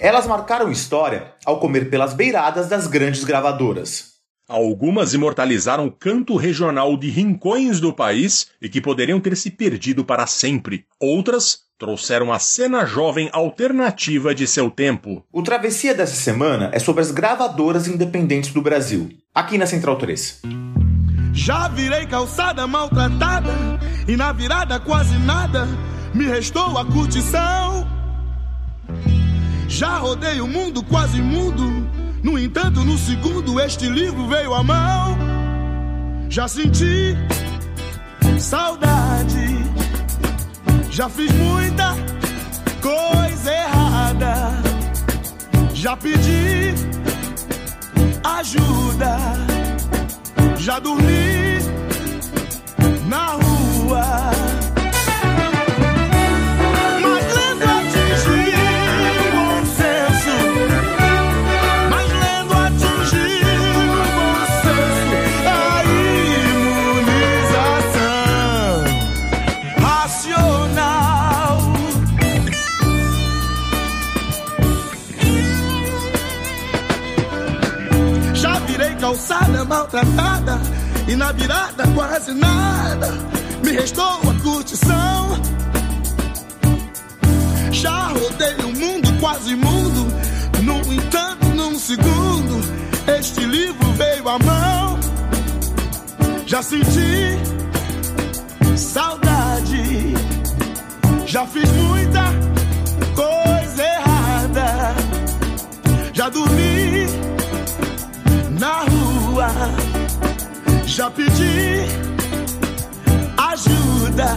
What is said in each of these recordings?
Elas marcaram história ao comer pelas beiradas das grandes gravadoras. Algumas imortalizaram o canto regional de rincões do país e que poderiam ter se perdido para sempre. Outras trouxeram a cena jovem alternativa de seu tempo. O Travessia dessa semana é sobre as gravadoras independentes do Brasil, aqui na Central 3. Já virei calçada maltratada e na virada quase nada me restou a curtição. Já rodei o mundo quase mudo, no entanto no segundo este livro veio à mão. Já senti saudade, já fiz muita coisa errada, já pedi ajuda, já dormi na rua. Maltratada e na virada quase nada me restou a curtição. Já rodei o mundo quase mundo, no entanto num segundo este livro veio à mão. Já senti saudade, já fiz muita coisa errada, já dormi na rua. Já pedi ajuda.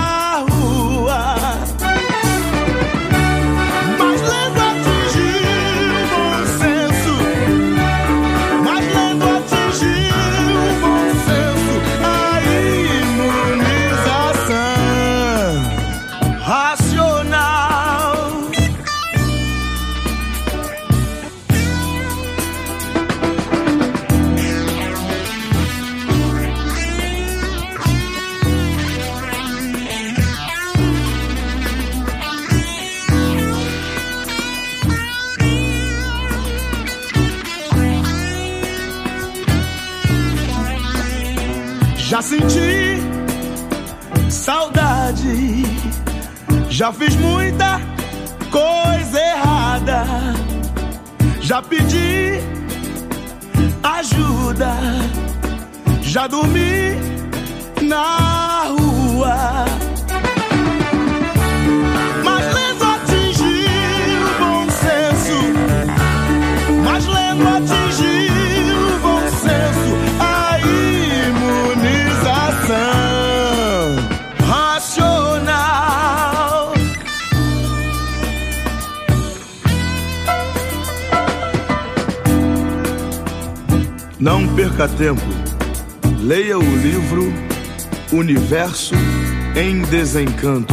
já dormi na rua. Mas lendo atingi o bom senso, mas lendo atingi o bom senso, a imunização racional. Não perca tempo. Leia o livro Universo em Desencanto.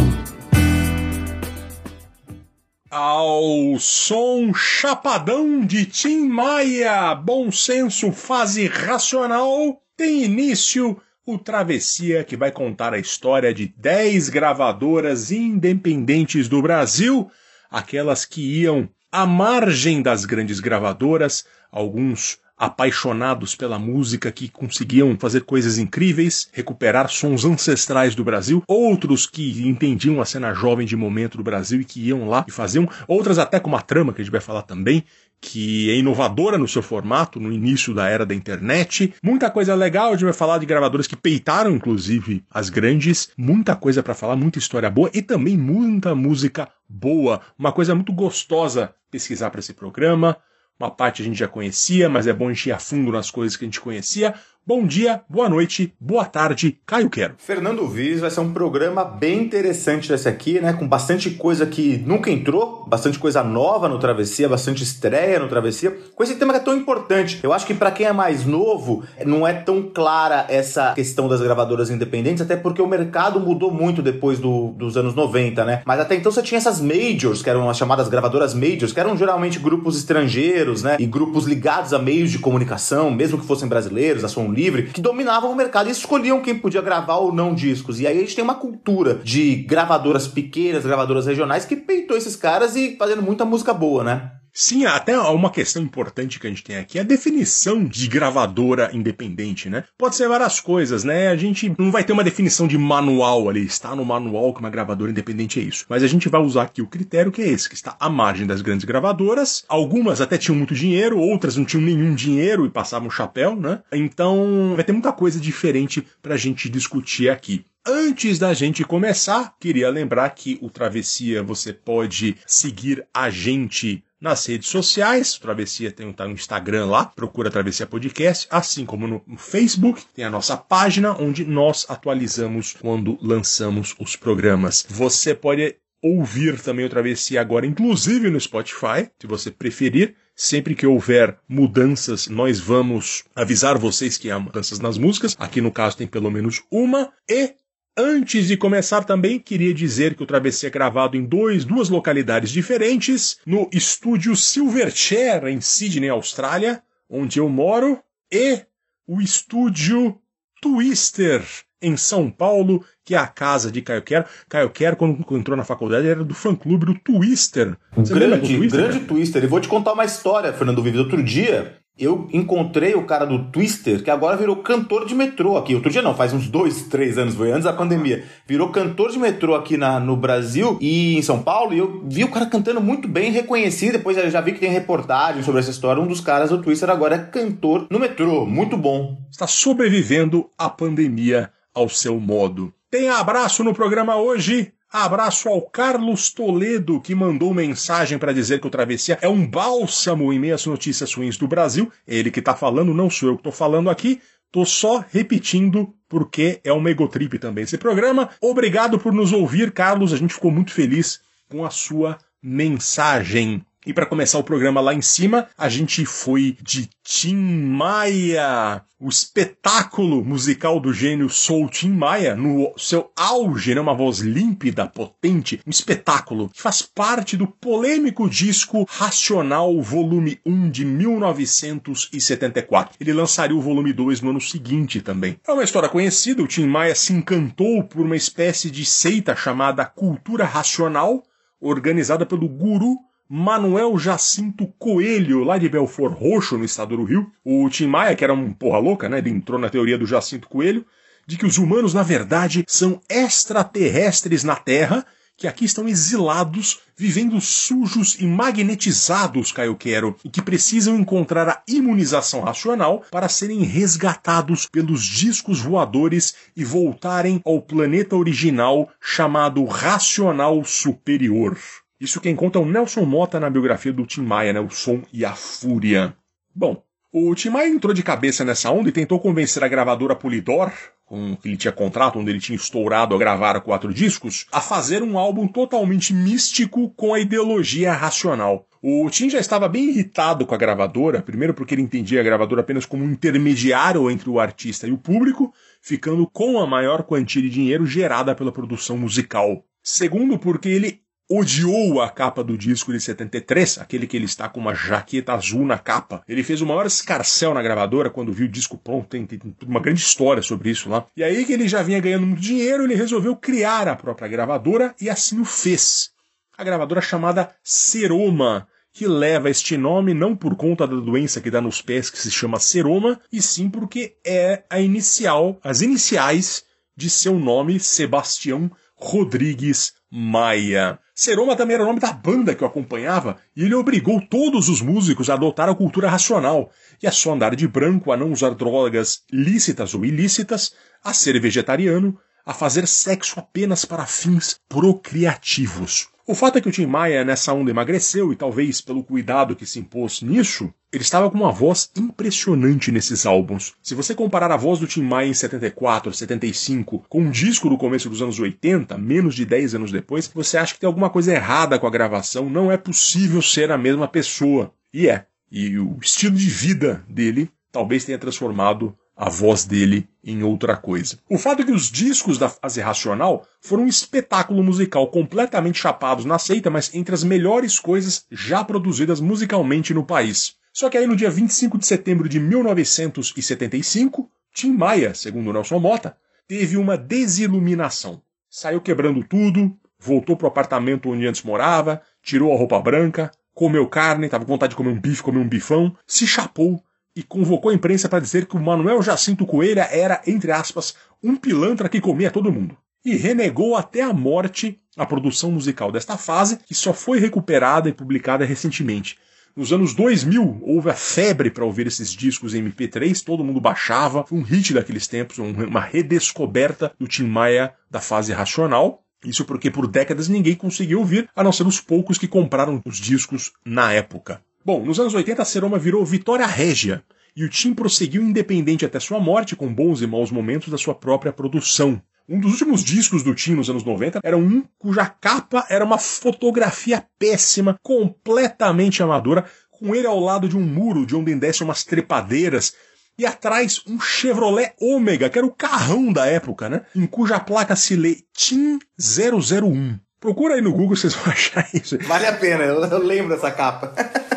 Ao som chapadão de Tim Maia, bom senso, fase racional, tem início o Travessia que vai contar a história de 10 gravadoras independentes do Brasil, aquelas que iam à margem das grandes gravadoras, alguns apaixonados pela música que conseguiam fazer coisas incríveis, recuperar sons ancestrais do Brasil, outros que entendiam a cena jovem de momento do Brasil e que iam lá e faziam, outras até com uma trama que a gente vai falar também, que é inovadora no seu formato, no início da era da internet. Muita coisa legal, a gente vai falar de gravadoras que peitaram, inclusive, as grandes. Muita coisa para falar, muita história boa e também muita música boa. Uma coisa muito gostosa pesquisar para esse programa. Uma parte a gente já conhecia, mas é bom ir a fundo nas coisas que a gente conhecia. Bom dia, boa noite, boa tarde, Caio Quero. Fernando Viz vai ser um programa bem interessante desse aqui, né? Com bastante coisa que nunca entrou, bastante coisa nova no Travessia, bastante estreia no Travessia, com esse tema que é tão importante. Eu acho que para quem é mais novo, não é tão clara essa questão das gravadoras independentes, até porque o mercado mudou muito depois do, dos anos 90, né? Mas até então você tinha essas majors, que eram as chamadas gravadoras majors, que eram geralmente grupos estrangeiros, né? E grupos ligados a meios de comunicação, mesmo que fossem brasileiros, a som livre, que dominavam o mercado e escolhiam quem podia gravar ou não discos. E aí a gente tem uma cultura de gravadoras pequenas, gravadoras regionais, que peitou esses caras e fazendo muita música boa, né? Sim, até uma questão importante que a gente tem aqui é a definição de gravadora independente, né? Pode ser várias coisas, né? A gente não vai ter uma definição de manual ali, está no manual que uma gravadora independente é isso. Mas a gente vai usar aqui o critério que é esse, que está à margem das grandes gravadoras. Algumas até tinham muito dinheiro, outras não tinham nenhum dinheiro e passavam chapéu, né? Então vai ter muita coisa diferente pra gente discutir aqui. Antes da gente começar, queria lembrar que o Travessia você pode seguir a gente nas redes sociais. Travessia tem tá no Instagram lá, procura Travessia Podcast, assim como no Facebook, tem a nossa página onde nós atualizamos quando lançamos os programas. Você pode ouvir também o Travessia agora, inclusive no Spotify, se você preferir. Sempre que houver mudanças, nós vamos avisar vocês que há mudanças nas músicas. Aqui no caso tem pelo menos uma. E Antes de começar também, queria dizer que o Travessia é gravado em dois, duas localidades diferentes, no estúdio Silverchair, em Sydney, Austrália, onde eu moro, e o estúdio Twister, em São Paulo, que é a casa de Caio Quero. Caio Quero, quando entrou na faculdade, era do fã-clube do Twister. Você grande, Twister, grande cara? Twister. E vou te contar uma história, Fernando Vives. Outro dia, eu encontrei o cara do Twister, que agora virou cantor de metrô aqui. Outro dia não, faz uns dois, três anos, foi antes da pandemia. Virou cantor de metrô aqui na, no Brasil e em São Paulo, e eu vi o cara cantando muito bem, reconheci. Depois eu já vi que tem reportagem sobre essa história. Um dos caras do Twister agora é cantor no metrô. Muito bom. Está sobrevivendo à pandemia ao seu modo. Tem abraço no programa hoje. Abraço ao Carlos Toledo, que mandou mensagem para dizer que o Travessia é um bálsamo em meio às notícias ruins do Brasil. Ele que tá falando, não sou eu que tô falando aqui. Tô só repetindo porque é uma egotrip também esse programa. Obrigado por nos ouvir, Carlos. A gente ficou muito feliz com a sua mensagem. E para começar o programa lá em cima, a gente foi de Tim Maia, o espetáculo musical do gênio Soul Tim Maia, no seu auge, né, uma voz límpida, potente, um espetáculo que faz parte do polêmico disco Racional Volume 1 de 1974. Ele lançaria o volume 2 no ano seguinte também. É uma história conhecida, o Tim Maia se encantou por uma espécie de seita chamada Cultura Racional, organizada pelo guru Manuel Jacinto Coelho, lá de Belfort Roxo, no estado do Rio. O Tim Maia, que era um porra louca, né? Ele entrou na teoria do Jacinto Coelho de que os humanos, na verdade, são extraterrestres na Terra que aqui estão exilados, vivendo sujos e magnetizados, Caio Quero, e que precisam encontrar a imunização racional para serem resgatados pelos discos voadores e voltarem ao planeta original chamado Racional Superior. Isso quem conta é o Nelson Mota na biografia do Tim Maia, né? O Som e a Fúria. Bom, o Tim Maia entrou de cabeça nessa onda e tentou convencer a gravadora Polydor, com que ele tinha contrato, onde ele tinha estourado a gravar quatro discos, a fazer um álbum totalmente místico com a ideologia racional. O Tim já estava bem irritado com a gravadora, primeiro porque ele entendia a gravadora apenas como um intermediário entre o artista e o público, ficando com a maior quantia de dinheiro gerada pela produção musical. Segundo, porque ele odiou a capa do disco de 73, aquele que ele está com uma jaqueta azul na capa. Ele fez o maior escarcel na gravadora quando viu o disco pronto, tem, tem, uma grande história sobre isso lá. E aí que ele já vinha ganhando muito dinheiro, ele resolveu criar a própria gravadora e assim o fez. A gravadora chamada Seroma, que leva este nome não por conta da doença que dá nos pés que se chama seroma, e sim porque é a inicial, as iniciais de seu nome, Sebastião Rodrigues Maia. Seroma também era o nome da banda que o acompanhava, e ele obrigou todos os músicos a adotar a cultura racional, e a só andar de branco, a não usar drogas lícitas ou ilícitas, a ser vegetariano, a fazer sexo apenas para fins procriativos. O fato é que o Tim Maia nessa onda emagreceu e talvez pelo cuidado que se impôs nisso, ele estava com uma voz impressionante nesses álbuns. Se você comparar a voz do Tim Maia em 74, 75 com um disco do começo dos anos 80, menos de 10 anos depois, você acha que tem alguma coisa errada com a gravação, não é possível ser a mesma pessoa. E é. E o estilo de vida dele talvez tenha transformado a voz dele em outra coisa. O fato é que os discos da fase racional foram um espetáculo musical completamente chapados na seita, mas entre as melhores coisas já produzidas musicalmente no país. Só que aí no dia 25 de setembro de 1975, Tim Maia, segundo Nelson Mota, teve uma desiluminação. Saiu quebrando tudo, voltou pro apartamento onde antes morava, tirou a roupa branca, comeu carne, tava com vontade de comer um bife, comer um bifão, se chapou e convocou a imprensa para dizer que o Manuel Jacinto Coelho era, entre aspas, um pilantra que comia todo mundo. E renegou até a morte a produção musical desta fase, que só foi recuperada e publicada recentemente. Nos anos 2000, houve a febre para ouvir esses discos em MP3, todo mundo baixava, um hit daqueles tempos, uma redescoberta do Tim Maia da fase racional. Isso porque por décadas ninguém conseguiu ouvir, a não ser os poucos que compraram os discos na época. Bom, nos anos 80 a Seroma virou Vitória Régia, e o Tim prosseguiu independente até sua morte, com bons e maus momentos da sua própria produção. Um dos últimos discos do Tim nos anos 90 era um cuja capa era uma fotografia péssima, completamente amadora, com ele ao lado de um muro de onde descem umas trepadeiras, e atrás um Chevrolet Ômega, que era o carrão da época, né? Em cuja placa se lê Tim 001. Procura aí no Google, vocês vão achar isso. Vale a pena, eu lembro dessa capa.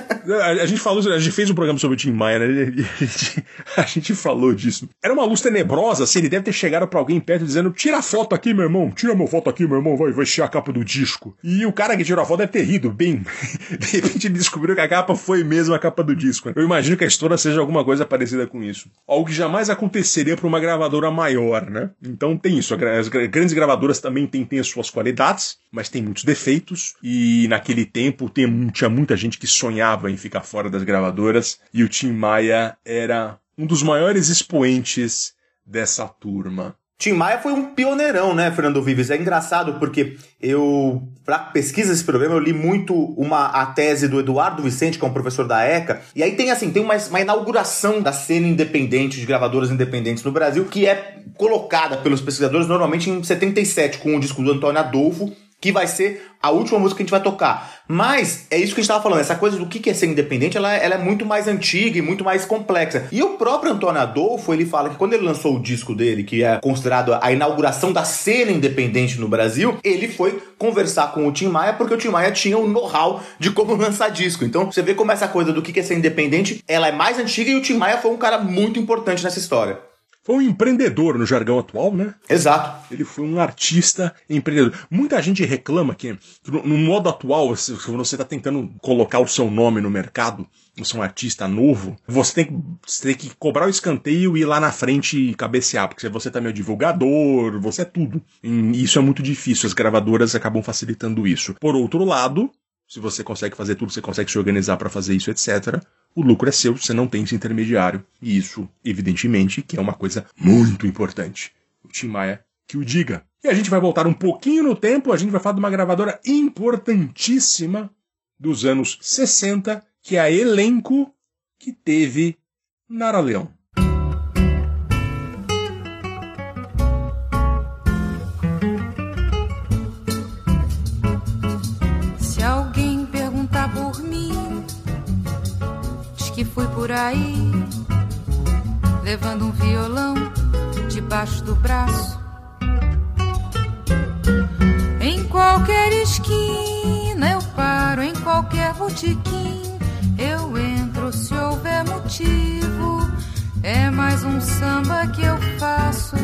A, gente falou, a gente fez um programa sobre o Tim Maia, né? A gente, a gente, falou disso. Era uma luz tenebrosa, assim, ele deve ter chegado pra alguém perto dizendo: tira a foto aqui, meu irmão, tira meu foto aqui, meu irmão, vai, vai encher a capa do disco. E o cara que tirou a foto deve ter rido, bem. De repente ele descobriu que a capa foi mesmo a capa do disco. Né? Eu imagino que a história seja alguma coisa parecida com isso. Algo que jamais aconteceria pra uma gravadora maior, né? Então tem isso. As grandes gravadoras também têm, têm as suas qualidades, mas tem muitos defeitos. E naquele tempo tem, tinha muita gente que sonhava em ficar fora das gravadoras, e o Tim Maia era um dos maiores expoentes dessa turma. Tim Maia foi um pioneirão, né, Fernando Vives? É engraçado porque eu, para pesquisa desse programa, eu li muito uma, a tese do Eduardo Vicente, que é um professor da ECA, e aí tem assim, tem uma, uma inauguração da cena independente, de gravadoras independentes no Brasil, que é colocada pelos pesquisadores normalmente em 77, com o disco do Antônio Adolfo, que vai ser a última música que a gente vai tocar. Mas é isso que a gente estava falando, essa coisa do que é ser independente, ela, ela, é muito mais antiga e muito mais complexa. E o próprio Antônio Adolfo, ele fala que quando ele lançou o disco dele, que é considerado a inauguração da cena independente no Brasil, ele foi conversar com o Tim Maia porque o Tim Maia tinha o know-how de como lançar disco. Então você vê como essa coisa do que é ser independente, ela é mais antiga e o Tim Maia foi um cara muito importante nessa história. Foi um empreendedor no jargão atual, né? Exato. Ele foi um artista empreendedor. Muita gente reclama que, no, modo atual, se você está tentando colocar o seu nome no mercado, você é um artista novo, você tem, que- você tem que cobrar o escanteio e ir lá na frente e cabecear, porque você também é o divulgador, você é tudo. E isso é muito difícil, as gravadoras acabam facilitando isso. Por outro lado, se você consegue fazer tudo, você consegue se organizar para fazer isso, etc. O lucro é seu, você não tem esse intermediário. E isso, evidentemente, que é uma coisa muito importante. O Tim Maia que o diga. E a gente vai voltar um pouquinho no tempo, a gente vai falar de uma gravadora importantíssima dos anos 60, que é a Elenco, que teve Nara Leão. Por aí, levando um violão debaixo do braço. Em qualquer esquina eu paro, em qualquer botequim eu entro se houver motivo. É mais um samba que eu faço.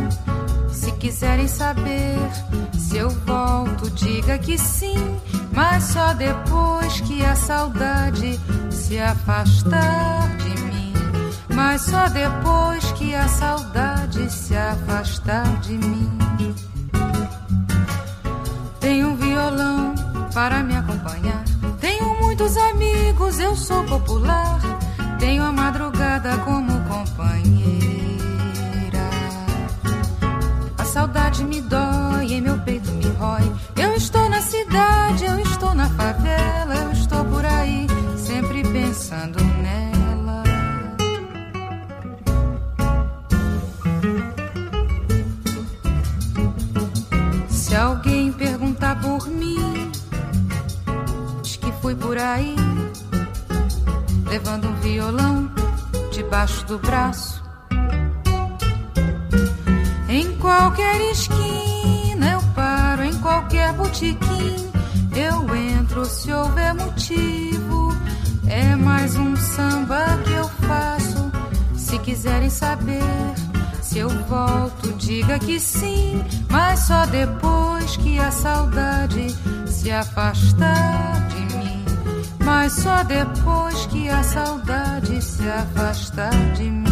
Se quiserem saber se eu volto, diga que sim, mas só depois que a saudade se afastar. Mas só depois que a saudade se afastar de mim. Tenho um violão para me acompanhar. Tenho muitos amigos, eu sou popular. Tenho a madrugada como companheira. A saudade me dói, em meu peito me rói. Eu estou na cidade, eu estou na favela, eu estou por aí, sempre pensando fui por aí, levando um violão debaixo do braço. Em qualquer esquina eu paro, em qualquer botequim eu entro se houver motivo. É mais um samba que eu faço. Se quiserem saber se eu volto, diga que sim, mas só depois que a saudade se afastar. Mas só depois que a saudade se afastar de mim.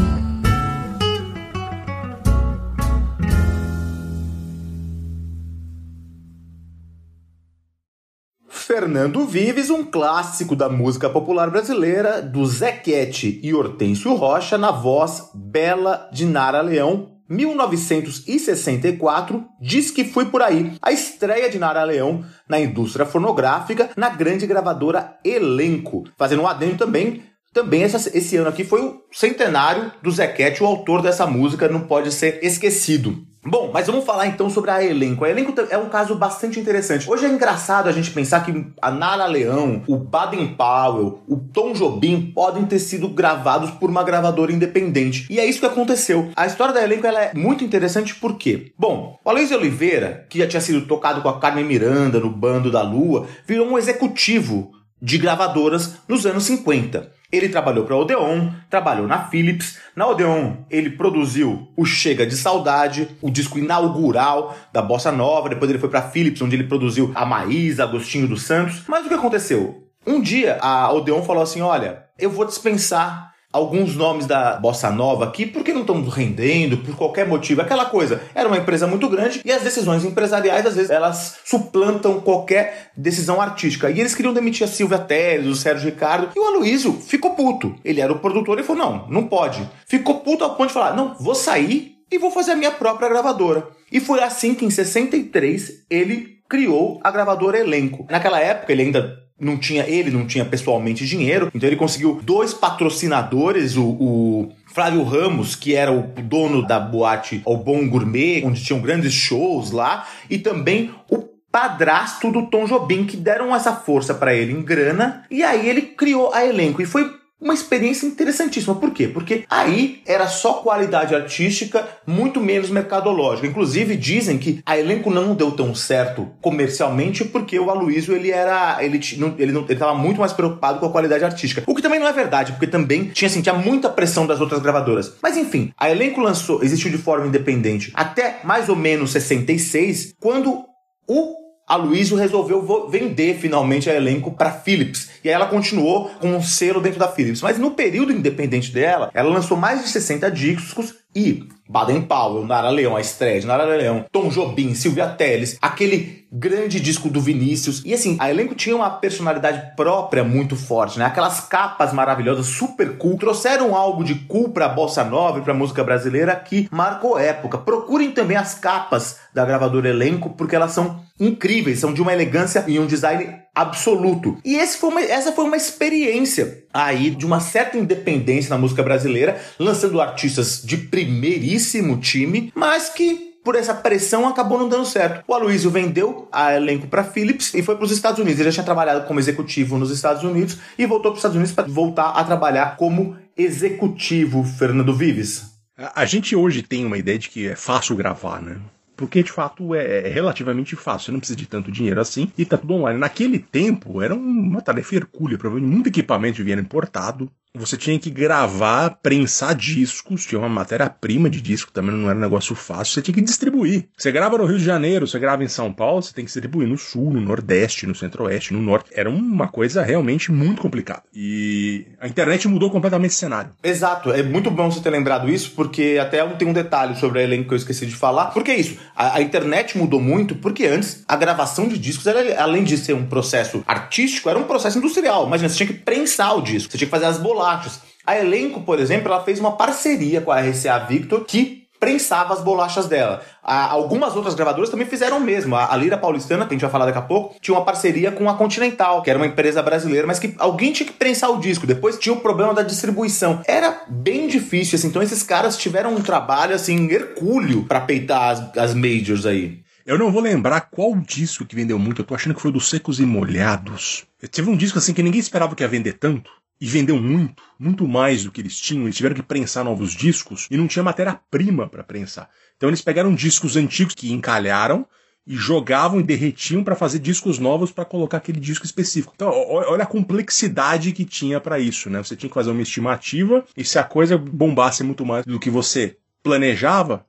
Fernando Vives, um clássico da música popular brasileira, do Zequete e Hortêncio Rocha, na voz bela de Nara Leão, 1964, diz que fui por aí. A estreia de Nara Leão na indústria fonográfica, na grande gravadora Elenco. Fazendo um adendo também, também essa- esse ano aqui foi o centenário do Zequete, o autor dessa música, não pode ser esquecido. Bom, mas vamos falar então sobre a Elenco. A Elenco é um caso bastante interessante. Hoje é engraçado a gente pensar que a Nara Leão, o Baden Powell, o Tom Jobim podem ter sido gravados por uma gravadora independente. E é isso que aconteceu. A história da Elenco é muito interessante por quê? Bom, o Aloysio Oliveira, que já tinha sido tocado com a Carmen Miranda no Bando da Lua, virou um executivo de gravadoras nos anos 50. Ele trabalhou para Odeon, trabalhou na Philips. Na Odeon, ele produziu o Chega de Saudade, o disco inaugural da Bossa Nova. Depois ele foi para a Philips, onde ele produziu a Maísa, Agostinho dos Santos. Mas o que aconteceu? Um dia a Odeon falou assim: Olha, eu vou dispensar alguns nomes da Bossa Nova aqui porque não estão rendendo, por qualquer motivo. Aquela coisa, era uma empresa muito grande e as decisões empresariais, às vezes, elas suplantam qualquer decisão artística. E eles queriam demitir a Silvia Teles, o Sérgio Ricardo, e o Aloysio ficou puto. Ele era o produtor e falou: não, não pode. Ficou puto ao ponto de falar: não, vou sair e vou fazer a minha própria gravadora. E foi assim que em 63 ele criou a gravadora Elenco. Naquela época ele ainda não tinha ele não tinha pessoalmente dinheiro, então ele conseguiu dois patrocinadores, o, o Flávio Ramos, que era o dono da boate O Bom Gourmet, onde tinham grandes shows lá, e também o padrasto do Tom Jobim, que deram essa força para ele em grana, e aí ele criou a elenco. E foi uma experiência interessantíssima. Por quê? Porque aí era só qualidade artística, muito menos mercadológica. Inclusive dizem que a elenco não deu tão certo comercialmente porque o Aloysio ele era ele não, ele não ele muito mais preocupado com a qualidade artística. O que também não é verdade, porque também tinha assim, muita pressão das outras gravadoras. Mas enfim, a elenco lançou, existiu de forma independente até mais ou menos 66, quando o a Luísio resolveu vender finalmente a elenco para Philips. E aí ela continuou com um selo dentro da Philips. Mas no período independente dela, ela lançou mais de 60 discos e Baden Powell, Nara Leão, a estreia de Nara Leão, Tom Jobim, Silvia Telles, aquele grande disco do Vinícius. E assim, a elenco tinha uma personalidade própria muito forte, né? Aquelas capas maravilhosas, super cool, trouxeram algo de cool pra bossa nova e pra música brasileira que marcou época. Procurem também as capas da gravadora Elenco, porque elas são incríveis, são de uma elegância e um design absoluto. E foi uma, essa foi uma experiência aí de uma certa independência na música brasileira, lançando artistas de primeiríssimo time, mas que por essa pressão acabou não dando certo. O Aloysio vendeu a elenco para Philips e foi para os Estados Unidos. Ele já tinha trabalhado como executivo nos Estados Unidos e voltou para os Estados Unidos para voltar a trabalhar como executivo, Fernando Vives. A gente hoje tem uma ideia de que é fácil gravar, né? Porque de fato é, é, relativamente fácil, você não precisa de tanto dinheiro assim e tá tudo online. Naquele tempo era uma tarefa hercúlea, provavelmente. Muito equipamento vinha importado, você tinha que gravar, prensar discos, tinha uma matéria-prima de disco, também não era um negócio fácil, você tinha que distribuir. Você grava no Rio de Janeiro, você grava em São Paulo, você tem que distribuir no Sul, no Nordeste, no Centro-Oeste, no Norte. Era uma coisa realmente muito complicada. E a internet mudou completamente o cenário. Exato, é muito bom você ter lembrado isso, porque até tem um detalhe sobre a elenco que eu esqueci de falar. Porque é isso, a, a internet mudou muito, porque antes a gravação de discos, era, além de ser um processo artístico, era um processo industrial. Imagina, você tinha que prensar o disco, você tinha que fazer as bolachas bolachas. A Elenco, por exemplo, ela fez uma parceria com a RCA Victor que prensava as bolachas dela. algumas outras gravadoras também fizeram o mesmo. A, Lira Paulistana, que a gente vai falar daqui a pouco, tinha uma parceria com a Continental, que era uma empresa brasileira, mas que alguém tinha que prensar o disco. Depois tinha o problema da distribuição. Era bem difícil, assim. Então esses caras tiveram um trabalho, assim, hercúleo para peitar as, as majors aí. Eu não vou lembrar qual disco que vendeu muito, eu tô achando que foi do Secos e Molhados. Teve um disco assim que ninguém esperava que ia vender tanto e vendeu muito, muito mais do que eles tinham. Eles tiveram que prensar novos discos e não tinha matéria-prima para prensar. Então eles pegaram discos antigos que encalharam e jogavam e derretiam para fazer discos novos para colocar aquele disco específico. Então, olha a complexidade que tinha para isso, né? Você tinha que fazer uma estimativa e se a coisa bombasse muito mais do que você planejava,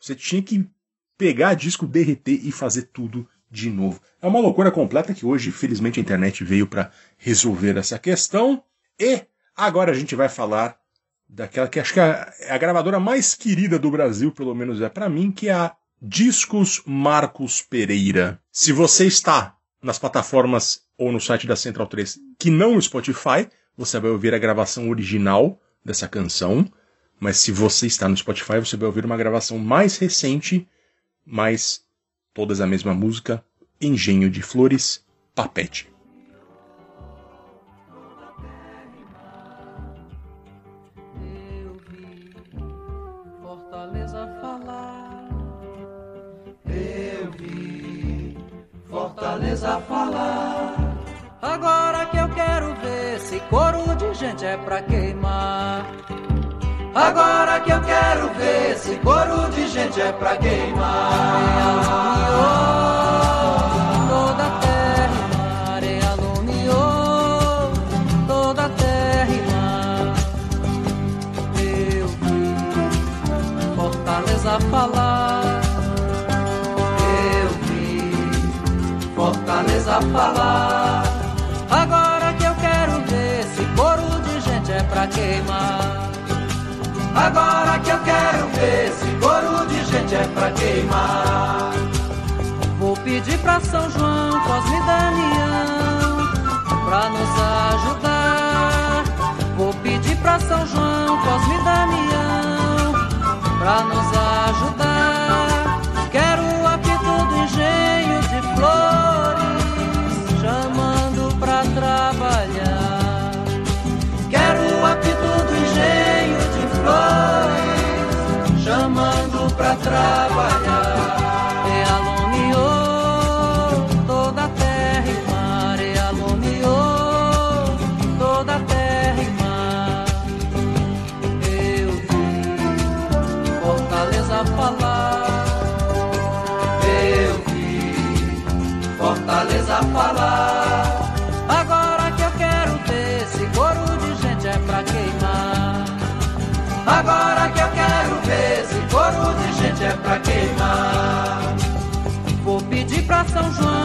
você tinha que pegar disco, derreter e fazer tudo de novo. É uma loucura completa que hoje, felizmente, a internet veio para resolver essa questão. E agora a gente vai falar daquela que acho que é a gravadora mais querida do Brasil, pelo menos é para mim, que é a Discos Marcos Pereira. Se você está nas plataformas ou no site da Central 3 que não no Spotify, você vai ouvir a gravação original dessa canção. Mas se você está no Spotify, você vai ouvir uma gravação mais recente, mas todas a mesma música, Engenho de Flores, Papete. Fortaleza falar. Agora que eu quero ver se coro de gente é pra queimar. Agora que eu quero ver se coro de gente é pra queimar. Toda a terra e alumiou toda a terra. Eu vi Fortaleza falar. Fortaleza falar. Agora que eu quero ver se coro de gente é pra queimar. Agora que eu quero ver se coro de gente é pra queimar. Vou pedir pra São João, Cosme e Damião, pra nos ajudar. Vou pedir pra São João, Cosme e Damião, pra nos ajudar. Quero apito do engenho de flor. Pra trabalhar. 上山。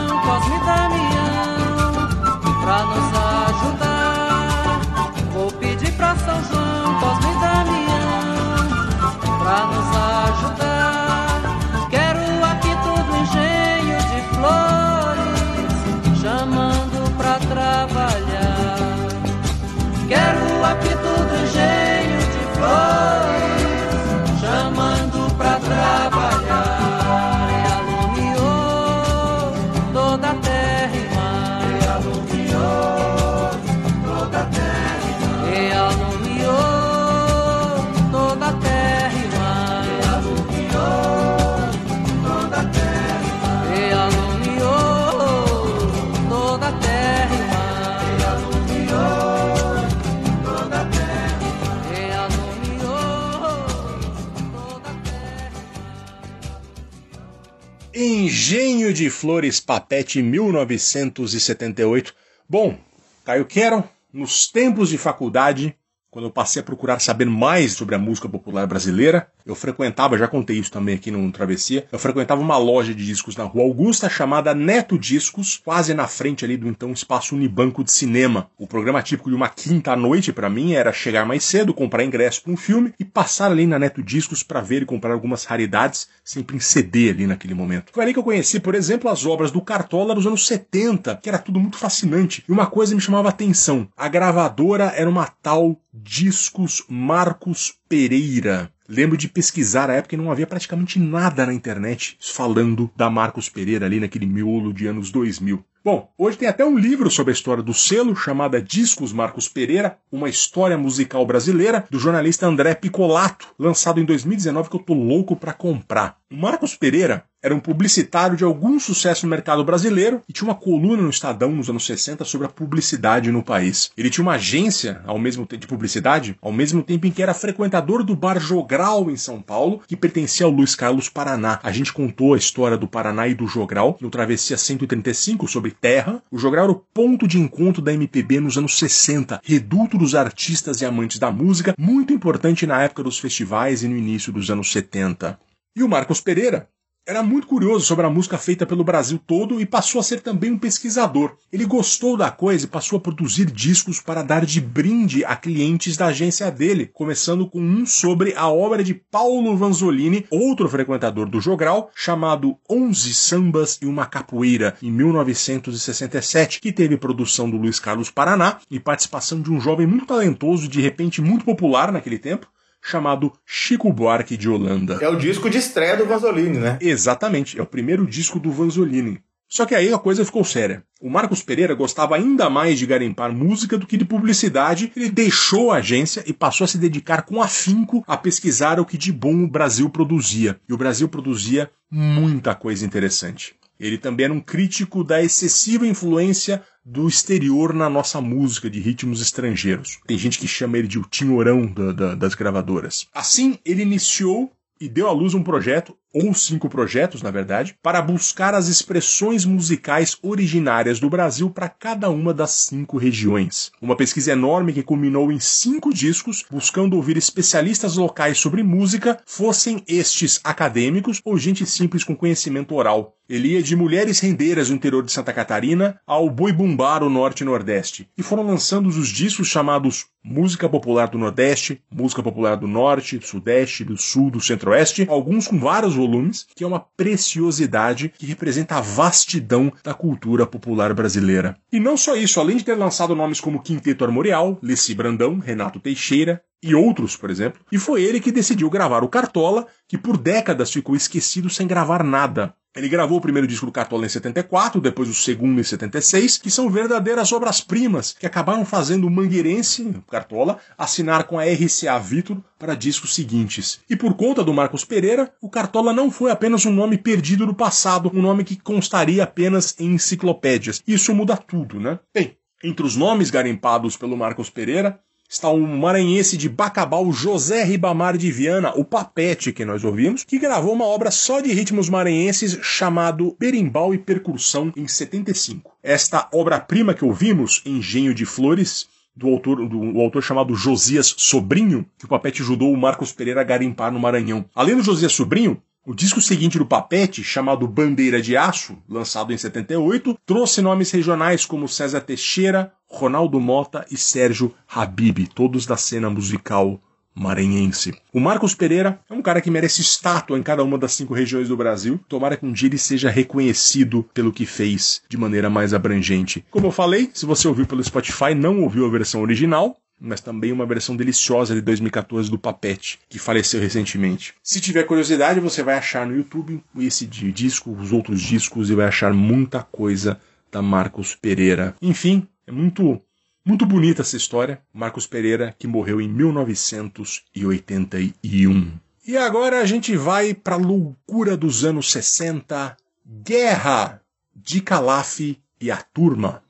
De Flores Papete 1978. Bom, Caio Quero, nos tempos de faculdade, quando eu passei a procurar saber mais sobre a música popular brasileira, eu frequentava, já contei isso também aqui no Travessia, eu frequentava uma loja de discos na Rua Augusta chamada Neto Discos, quase na frente ali do então espaço Unibanco de Cinema. O programa típico de uma quinta noite para mim era chegar mais cedo, comprar ingresso para um filme e passar ali na Neto Discos para ver e comprar algumas raridades, sempre em CD ali naquele momento. Foi ali que eu conheci, por exemplo, as obras do Cartola dos anos 70, que era tudo muito fascinante. E uma coisa me chamava a atenção: a gravadora era uma tal Discos Marcos Pereira. Lembro de pesquisar a época e não havia praticamente nada na internet falando da Marcos Pereira ali naquele miolo de anos 2000. Bom, hoje tem até um livro sobre a história do selo, chamada Discos Marcos Pereira, uma história musical brasileira, do jornalista André Picolato, lançado em 2019 que eu tô louco para comprar. O Marcos Pereira era um publicitário de algum sucesso no mercado brasileiro e tinha uma coluna no Estadão nos anos 60 sobre a publicidade no país. Ele tinha uma agência ao mesmo de publicidade, ao mesmo tempo em que era frequentador do bar Jogral em São Paulo, que pertencia ao Luiz Carlos Paraná. A gente contou a história do Paraná e do Jogral no Travessia 135 sobre terra. O Jogral era o ponto de encontro da MPB nos anos 60, reduto dos artistas e amantes da música, muito importante na época dos festivais e no início dos anos 70. E o Marcos Pereira era muito curioso sobre a música feita pelo Brasil todo e passou a ser também um pesquisador. Ele gostou da coisa e passou a produzir discos para dar de brinde a clientes da agência dele, começando com um sobre a obra de Paulo Vanzolini, outro frequentador do Jogral, chamado Onze Sambas e uma Capoeira, em 1967, que teve produção do Luiz Carlos Paraná e participação de um jovem muito talentoso de repente muito popular naquele tempo, chamado Chico Buarque de Holanda. É o disco de estreia do Vanzolini, né? Exatamente, é o primeiro disco do Vanzolini. Só que aí a coisa ficou séria. O Marcos Pereira gostava ainda mais de garimpar música do que de publicidade. Ele deixou a agência e passou a se dedicar com afinco a pesquisar o que de bom o Brasil produzia. E o Brasil produzia muita coisa interessante. Ele também era um crítico da excessiva influência do exterior na nossa música de ritmos estrangeiros. Tem gente que chama ele de o tinhorão da, da, das gravadoras. Assim, ele iniciou e deu à luz um projeto, ou cinco projetos, na verdade, para buscar as expressões musicais originárias do Brasil para cada uma das cinco regiões. Uma pesquisa enorme que culminou em cinco discos, buscando ouvir especialistas locais sobre música, fossem estes acadêmicos ou gente simples com conhecimento oral. Ele ia de mulheres rendeiras do interior de Santa Catarina ao boi bumbá o norte e nordeste. E foram lançando os discos chamados Música Popular do Nordeste, Música Popular do Norte, Sudeste, do Sul, do Centro-Oeste, alguns com vários volumes, que é uma preciosidade que representa a vastidão da cultura popular brasileira. E não só isso, além de ter lançado nomes como Quinteto Armorial, Leci Brandão, Renato Teixeira, e outros, por exemplo, e foi ele que decidiu gravar o Cartola, que por décadas ficou esquecido sem gravar nada. Ele gravou o primeiro disco do Cartola em 74, depois o segundo em 76, que são verdadeiras obras-primas que acabaram fazendo o Mangueirense, Cartola, assinar com a RCA Victor para discos seguintes. E por conta do Marcos Pereira, o Cartola não foi apenas um nome perdido no passado, um nome que constaria apenas em enciclopédias. Isso muda tudo, né? Bem, entre os nomes garimpados pelo Marcos Pereira, está o maranhense de Bacabal José Ribamar de Viana, o Papete que nós ouvimos, que gravou uma obra só de ritmos maranhenses chamado Berimbau e Percussão em 75. Esta obra-prima que ouvimos, Engenho de Flores, do autor, do, do, autor chamado Josias Sobrinho, que o Papete ajudou o Marcos Pereira a garimpar no Maranhão. Além do Josias Sobrinho, o disco seguinte do Papete, chamado Bandeira de Aço, lançado em 78, trouxe nomes regionais como César Teixeira, Ronaldo Mota e Sérgio Habib, todos da cena musical maranhense. O Marcos Pereira é um cara que merece estátua em cada uma das cinco regiões do Brasil. Tomara que um dia ele seja reconhecido pelo que fez de maneira mais abrangente. Como eu falei, se você ouviu pelo Spotify, não ouviu a versão original, mas também uma versão deliciosa de 2014 do Papete, que faleceu recentemente. Se tiver curiosidade, você vai achar no YouTube esse disco, os outros discos, e vai achar muita coisa da Marcos Pereira. Enfim, é muito muito bonita essa história. Marcos Pereira, que morreu em 1981. E agora a gente vai para a loucura dos anos 60, Guerra de Calaf e a Turma.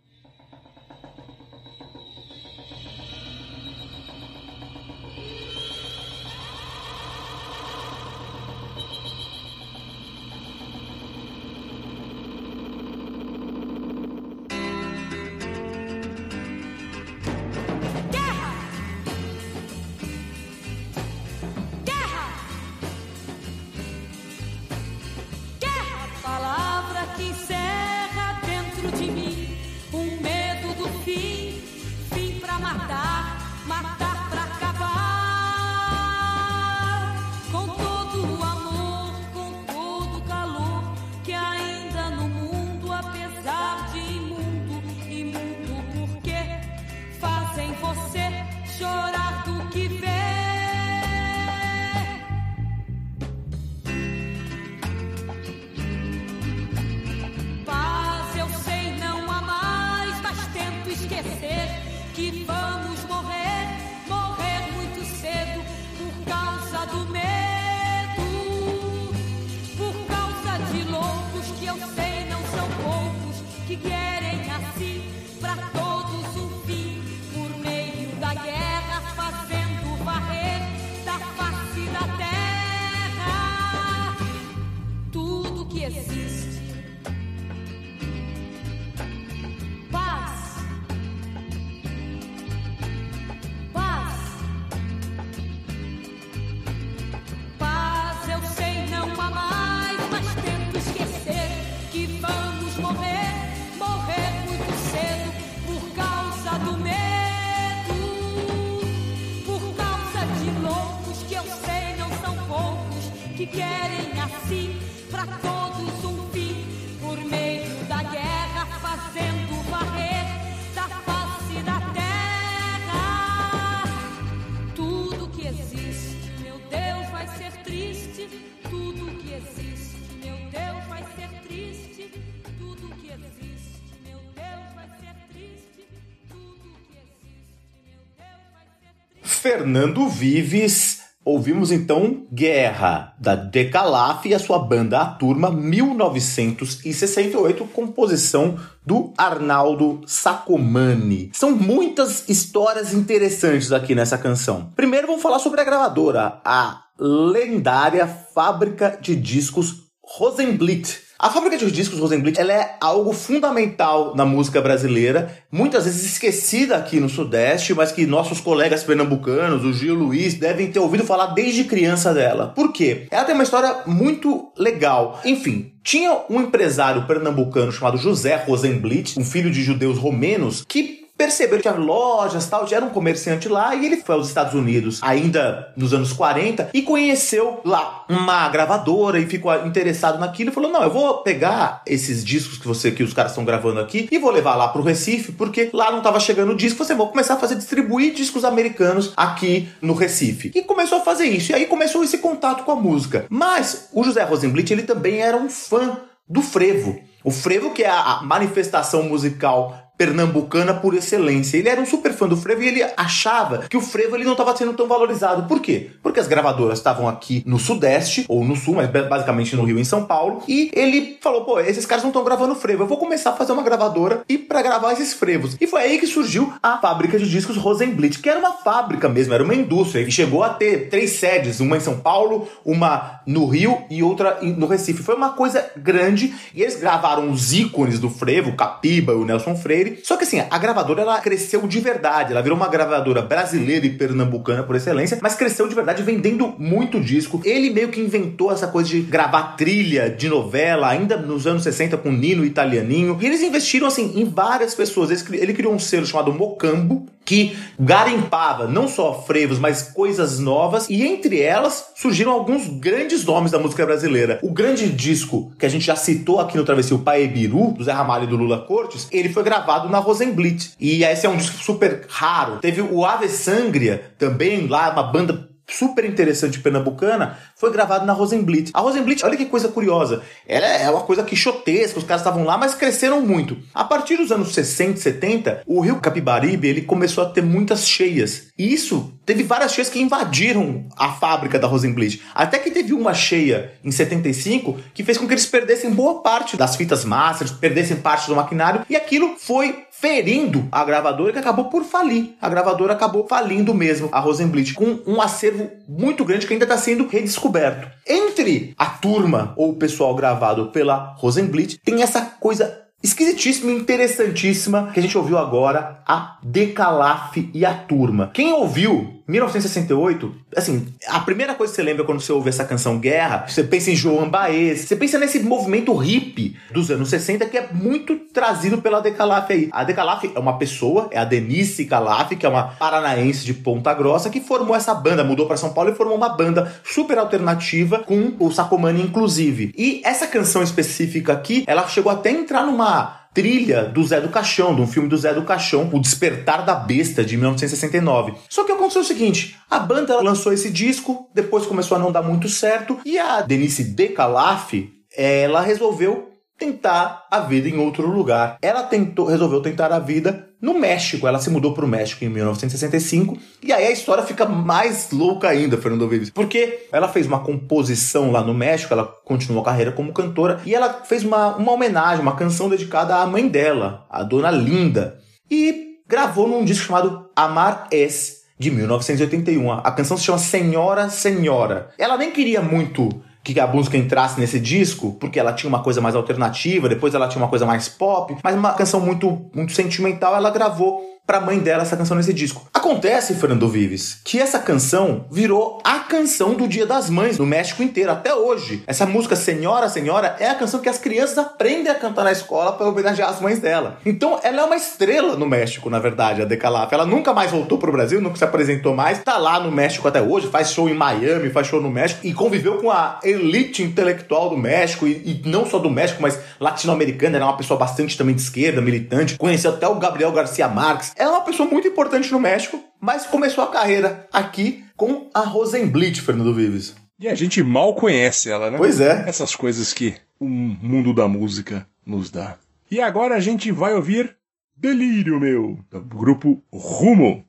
Fernando Vives. Ouvimos então Guerra, da Decalaf e a sua banda A Turma, 1968, composição do Arnaldo Sacomani. São muitas histórias interessantes aqui nessa canção. Primeiro vamos falar sobre a gravadora, a lendária fábrica de discos Rosenblit. A fábrica de discos Rosenblit ela é algo fundamental na música brasileira, muitas vezes esquecida aqui no Sudeste, mas que nossos colegas pernambucanos, o Gil Luiz, devem ter ouvido falar desde criança dela. Por quê? Ela tem uma história muito legal. Enfim, tinha um empresário pernambucano chamado José Rosenblit, um filho de judeus romenos, que percebeu que tinha lojas tal, já era um comerciante lá e ele foi aos Estados Unidos ainda nos anos 40 e conheceu lá uma gravadora e ficou interessado naquilo e falou: "Não, eu vou pegar esses discos que você que os caras estão gravando aqui e vou levar lá pro Recife, porque lá não tava chegando disco, você vai começar a fazer distribuir discos americanos aqui no Recife". E começou a fazer isso. E aí começou esse contato com a música. Mas o José Rosenblit, ele também era um fã do frevo. O frevo que é a manifestação musical pernambucana por excelência. Ele era um super fã do frevo e ele achava que o frevo ele não estava sendo tão valorizado. Por quê? Porque as gravadoras estavam aqui no Sudeste, ou no Sul, mas basicamente no Rio e em São Paulo, e ele falou, pô, esses caras não estão gravando frevo, eu vou começar a fazer uma gravadora e para gravar esses frevos. E foi aí que surgiu a fábrica de discos Rosenblit, que era uma fábrica mesmo, era uma indústria, e chegou a ter três sedes, uma em São Paulo, uma no Rio e outra no Recife. Foi uma coisa grande, e eles gravaram os ícones do frevo, o Capiba e o Nelson Freire, só que assim, a gravadora ela cresceu de verdade. Ela virou uma gravadora brasileira e pernambucana por excelência, mas cresceu de verdade vendendo muito disco. Ele meio que inventou essa coisa de gravar trilha de novela, ainda nos anos 60 com Nino Italianinho. E eles investiram assim em várias pessoas. Ele criou um selo chamado Mocambo, que garimpava não só frevos, mas coisas novas, e entre elas surgiram alguns grandes nomes da música brasileira. O grande disco que a gente já citou aqui no Travessia, o Pai Biru, do Zé Ramalho e do Lula Cortes, ele foi gravado na Rosenblit. E esse é um disco super raro. Teve o Ave Sangria também, lá uma banda super interessante pernambucana, foi gravado na Rosenblit. A Rosenblit, olha que coisa curiosa, ela é uma coisa quixotesca, os caras estavam lá, mas cresceram muito. A partir dos anos 60 e 70, o rio Capibaribe ele começou a ter muitas cheias. E isso teve várias cheias que invadiram a fábrica da Rosenblit. Até que teve uma cheia em 75 que fez com que eles perdessem boa parte das fitas masters, perdessem parte do maquinário, e aquilo foi ferindo a gravadora que acabou por falir. A gravadora acabou falindo mesmo, a Rosenblit, com um acervo muito grande que ainda está sendo redescoberto. Entre a turma ou o pessoal gravado pela Rosenblit, tem essa coisa esquisitíssima e interessantíssima que a gente ouviu agora, a Decalaf e a Turma. Quem ouviu 1968, assim, a primeira coisa que você lembra quando você ouve essa canção Guerra, você pensa em João Baez, você pensa nesse movimento hippie dos anos 60 que é muito trazido pela Decalaf aí. A Decalaf é uma pessoa, é a Denise Calaf, que é uma paranaense de Ponta Grossa, que formou essa banda, mudou para São Paulo e formou uma banda super alternativa com o Sacomani inclusive. E essa canção específica aqui, ela chegou até a entrar numa trilha do Zé do Caixão, de um filme do Zé do Caixão, O Despertar da Besta, de 1969. Só que aconteceu o seguinte: a banda lançou esse disco, depois começou a não dar muito certo, e a Denise Decalaf, ela resolveu tentar a vida em outro lugar. Ela tentou, resolveu tentar a vida no México. Ela se mudou para o México em 1965 e aí a história fica mais louca ainda, Fernando Vives, porque ela fez uma composição lá no México, ela continuou a carreira como cantora e ela fez uma, uma homenagem, uma canção dedicada à mãe dela, a Dona Linda, e gravou num disco chamado Amar Es de 1981. A canção se chama Senhora Senhora. Ela nem queria muito que a música entrasse nesse disco, porque ela tinha uma coisa mais alternativa, depois ela tinha uma coisa mais pop, mas uma canção muito, muito sentimental, ela gravou pra mãe dela essa canção nesse disco. Acontece, Fernando Vives, que essa canção virou a canção do Dia das Mães no México inteiro, até hoje. Essa música Senhora, Senhora é a canção que as crianças aprendem a cantar na escola para homenagear as mães dela. Então ela é uma estrela no México, na verdade, a Decalaf. Ela nunca mais voltou pro Brasil, nunca se apresentou mais, tá lá no México até hoje, faz show em Miami, faz show no México e conviveu com a elite intelectual do México, e, e não só do México, mas latino-americana, era uma pessoa bastante também de esquerda, militante, conheceu até o Gabriel Garcia Marques. Ela é uma pessoa muito importante no México, mas começou a carreira aqui com a Rosenblit, Fernando Vives. E a gente mal conhece ela, né? Pois é. Essas coisas que o mundo da música nos dá. E agora a gente vai ouvir Delírio Meu, do grupo Rumo.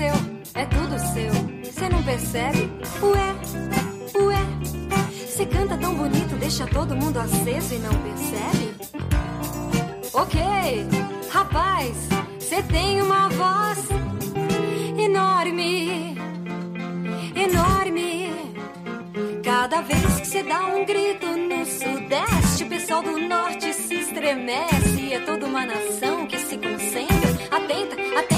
Convenceu, é tudo seu. Você não percebe? Ué, ué. Você canta tão bonito, deixa todo mundo aceso e não percebe? Ok, rapaz, você tem uma voz enorme, enorme. Cada vez que você dá um grito no sudeste, o pessoal do norte se estremece. É toda uma nação que se concentra. Atenta, atenta,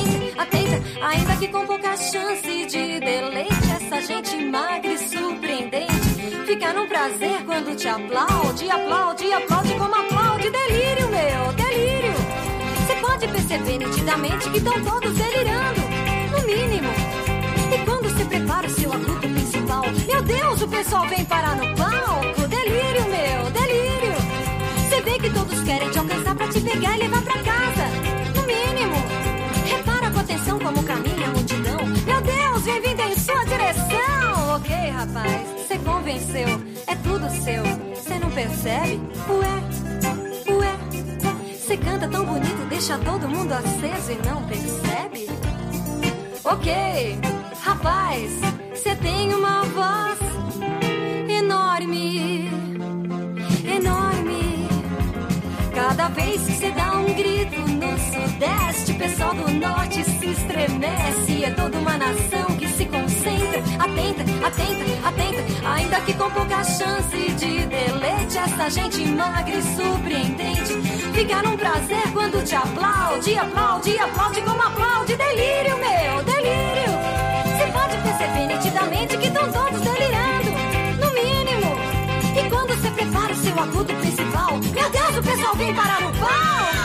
atenta. Ainda que com pouca chance de deleite, essa gente magra e surpreendente. Fica num prazer quando te aplaude, aplaude, aplaude como aplaude. Delírio, meu, delírio. Você pode perceber nitidamente que estão todos delirando, no mínimo. E quando você prepara o seu agudo principal, meu Deus, o pessoal vem parar no palco. Delírio, meu, delírio. Você vê que todos querem te alcançar pra te pegar e levar pra casa, rapaz, você convenceu, é tudo seu. Você não percebe? Ué, ué. Você canta tão bonito, deixa todo mundo aceso e não percebe? Ok, rapaz, você tem uma voz enorme, enorme. Cada vez que você dá um grito no sudeste, o pessoal do norte se estremece. É toda uma nação. Atenta, atenta, atenta. Ainda que com pouca chance de deleite, essa gente magra e surpreendente. Fica num prazer quando te aplaude, aplaude, aplaude como aplaude. Delírio, meu, delírio. Você pode perceber nitidamente que estão todos delirando, no mínimo. E quando você prepara o seu agudo principal, meu Deus, o pessoal vem parar no palco.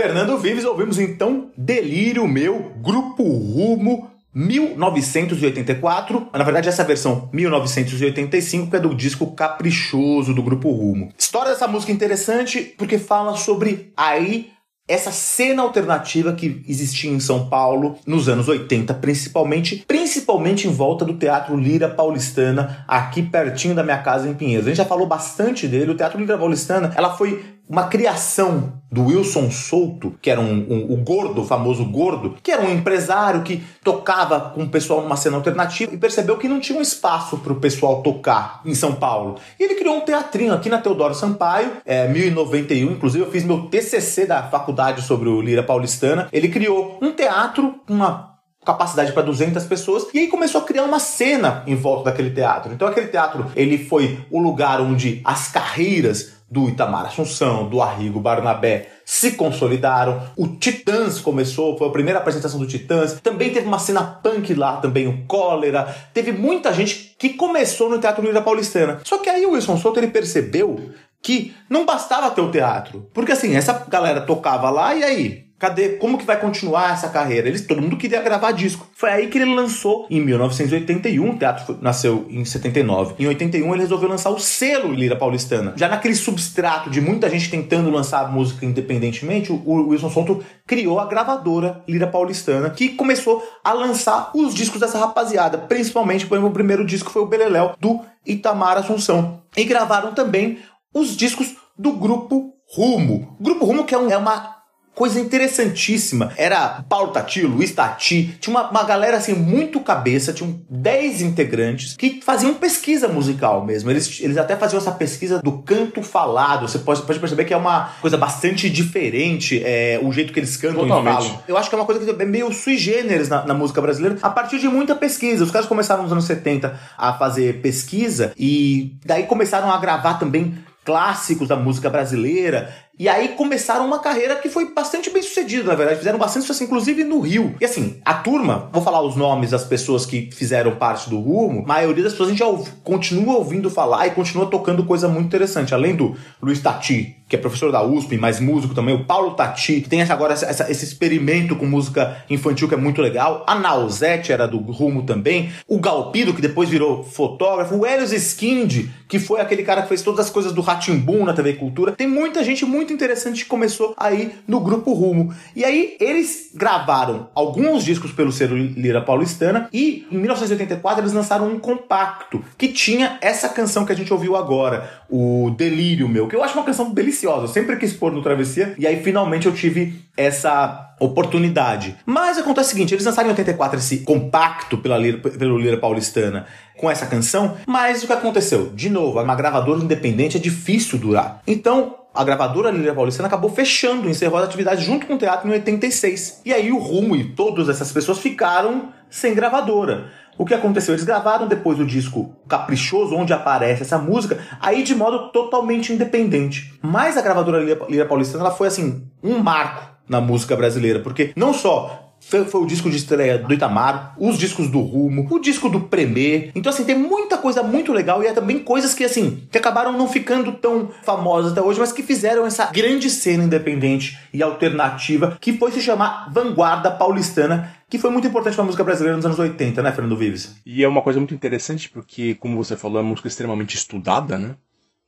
Fernando Vives, ouvimos então Delírio Meu, Grupo Rumo, 1984, na verdade essa versão 1985 que é do disco Caprichoso do Grupo Rumo. História dessa música interessante porque fala sobre aí essa cena alternativa que existia em São Paulo nos anos 80, principalmente, principalmente em volta do Teatro Lira Paulistana, aqui pertinho da minha casa em Pinheiros. A gente já falou bastante dele. O Teatro Lira Paulistana, ela foi uma criação do Wilson Souto, que era um, um- o gordo, o famoso gordo, que era um empresário que tocava com o pessoal numa cena alternativa e percebeu que não tinha um espaço para o pessoal tocar em São Paulo. E ele criou um teatrinho aqui na Teodoro Sampaio, é, 1091, inclusive eu fiz meu TCC da faculdade sobre o Lira Paulistana. Ele criou um teatro, uma capacidade para 200 pessoas e aí começou a criar uma cena em volta daquele teatro. Então aquele teatro, ele foi o lugar onde as carreiras do Itamar Assunção, do Arrigo Barnabé se consolidaram. O Titãs começou, foi a primeira apresentação do Titãs. Também teve uma cena punk lá, também o Cólera. Teve muita gente que começou no Teatro Lira Paulistana. Só que aí o Wilson Souto ele percebeu que não bastava ter o teatro. Porque assim, essa galera tocava lá e aí? Cadê? Como que vai continuar essa carreira? Eles, todo mundo queria gravar disco. Foi aí que ele lançou em 1981, o teatro foi- nasceu em 79. Em 81 ele resolveu lançar o selo Lira Paulistana. Já naquele substrato de muita gente tentando lançar música independentemente, o o Wilson Souto criou a gravadora Lira Paulistana, que começou a lançar os discos dessa rapaziada. Principalmente, por exemplo, o primeiro disco foi o Beleléu, do Itamar Assunção. E gravaram também os discos do Grupo Rumo. Grupo Rumo que é, um- é uma coisa interessantíssima. Era Paulo Tati, Luiz Tati, tinha uma, uma galera assim muito cabeça, tinham 10 integrantes que faziam pesquisa musical mesmo. Eles, eles até faziam essa pesquisa do canto falado. Você pode, pode perceber que é uma coisa bastante diferente é, o jeito que eles cantam Totalmente. e falam. Eu acho que é uma coisa que é meio sui generis na, na música brasileira, a partir de muita pesquisa. Os caras começaram nos anos 70 a fazer pesquisa e daí começaram a gravar também clássicos da música brasileira. E aí começaram uma carreira que foi bastante bem sucedida, na verdade. Fizeram bastante sucesso, inclusive no Rio. E assim, a turma, vou falar os nomes das pessoas que fizeram parte do rumo, a maioria das pessoas a gente já ouve- continua ouvindo falar e continua tocando coisa muito interessante. Além do Luiz Tati, que é professor da USP, mas músico também, o Paulo Tati, que tem essa, agora essa- esse experimento com música infantil que é muito legal. A Nausete era do rumo também. O Galpido, que depois virou fotógrafo. O Helios Skind, que foi aquele cara que fez todas as coisas do Ratimbum na TV Cultura. Tem muita gente muito interessante que começou aí no grupo Rumo. E aí eles gravaram alguns discos pelo Cero Lira Paulistana e em 1984 eles lançaram um compacto que tinha essa canção que a gente ouviu agora, o Delírio Meu, que eu acho uma canção deliciosa. Eu sempre quis pôr no Travessia e aí finalmente eu tive essa oportunidade. Mas acontece o seguinte, eles lançaram em 84 esse compacto pela Lira, pelo Lira Paulistana com essa canção, mas o que aconteceu? De novo, uma gravadora independente é difícil durar. Então, a gravadora Lira Paulistana acabou fechando, encerrou as atividades junto com o teatro em 86. E aí o Rumo e todas essas pessoas ficaram sem gravadora. O que aconteceu? Eles gravaram depois o disco Caprichoso, onde aparece essa música, aí de modo totalmente independente. Mas a gravadora Lira Paulistana ela foi assim, um marco na música brasileira, porque não só foi, foi o disco de estreia do Itamar, os discos do Rumo, o disco do Premier. Então, assim, tem muita coisa muito legal e é também coisas que, assim, que acabaram não ficando tão famosas até hoje, mas que fizeram essa grande cena independente e alternativa que foi se chamar Vanguarda Paulistana, que foi muito importante pra música brasileira nos anos 80, né, Fernando Vives? E é uma coisa muito interessante porque, como você falou, é uma música extremamente estudada, né?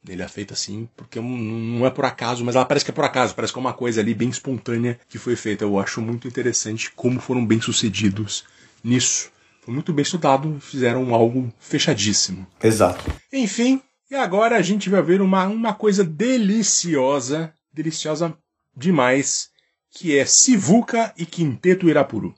Ele é feito assim porque não é por acaso, mas ela parece que é por acaso, parece que é uma coisa ali bem espontânea que foi feita. Eu acho muito interessante como foram bem sucedidos nisso. Foi muito bem estudado, fizeram algo fechadíssimo. Exato. Enfim, e agora a gente vai ver uma, uma coisa deliciosa, deliciosa demais, que é Sivuca e Quinteto Irapuru.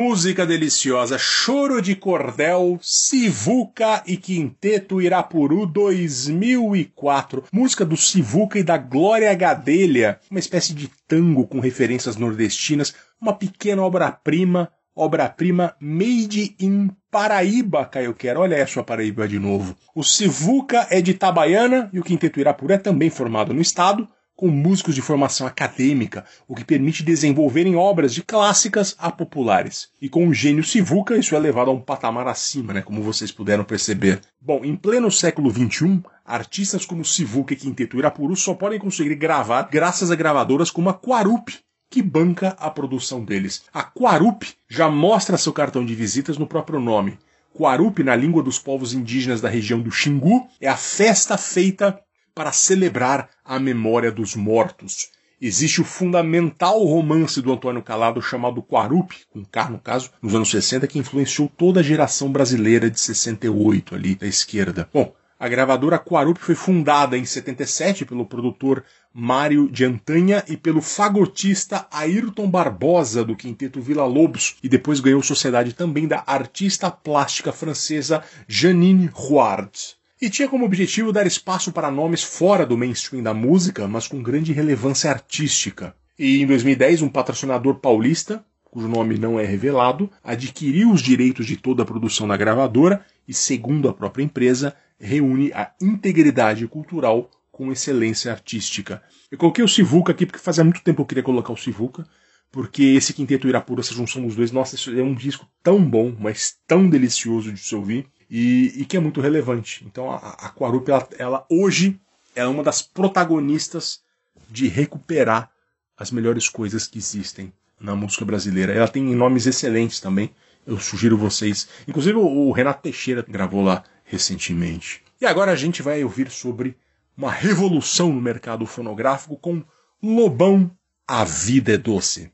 Música deliciosa! Choro de Cordel, Sivuca e Quinteto Irapuru 2004. Música do Sivuca e da Glória Gadelha. Uma espécie de tango com referências nordestinas. Uma pequena obra-prima. Obra-prima made in Paraíba, Caio Quero. Olha aí a sua Paraíba de novo. O Sivuca é de Itabaiana e o Quinteto Irapuru é também formado no estado com músicos de formação acadêmica, o que permite desenvolverem obras de clássicas a populares. E com o gênio Sivuca, isso é levado a um patamar acima, né, como vocês puderam perceber. Bom, em pleno século XXI, artistas como Sivuca e Quinteto Irapuru só podem conseguir gravar graças a gravadoras como a Quarup, que banca a produção deles. A Quarup já mostra seu cartão de visitas no próprio nome. Quarup, na língua dos povos indígenas da região do Xingu, é a festa feita para celebrar a memória dos mortos. Existe o fundamental romance do Antônio Calado chamado Quarup, com K no caso, nos anos 60, que influenciou toda a geração brasileira de 68 ali da esquerda. Bom, a gravadora Quarup foi fundada em 77 pelo produtor Mário de Antanha e pelo fagotista Ayrton Barbosa do quinteto Vila Lobos e depois ganhou sociedade também da artista plástica francesa Janine Huard. E tinha como objetivo dar espaço para nomes fora do mainstream da música, mas com grande relevância artística. E em 2010, um patrocinador paulista, cujo nome não é revelado, adquiriu os direitos de toda a produção da gravadora e, segundo a própria empresa, reúne a integridade cultural com excelência artística. Eu coloquei o Sivuca aqui porque fazia muito tempo que eu queria colocar o Sivuca, porque esse quinteto Irapura, essa junção dos dois, nossa, é um disco tão bom, mas tão delicioso de se ouvir e, e que é muito relevante. Então a, a Quarup, ela, ela hoje é uma das protagonistas de recuperar as melhores coisas que existem na música brasileira. Ela tem nomes excelentes também. Eu sugiro vocês. Inclusive o Renato Teixeira gravou lá recentemente. E agora a gente vai ouvir sobre uma revolução no mercado fonográfico com Lobão A Vida é Doce.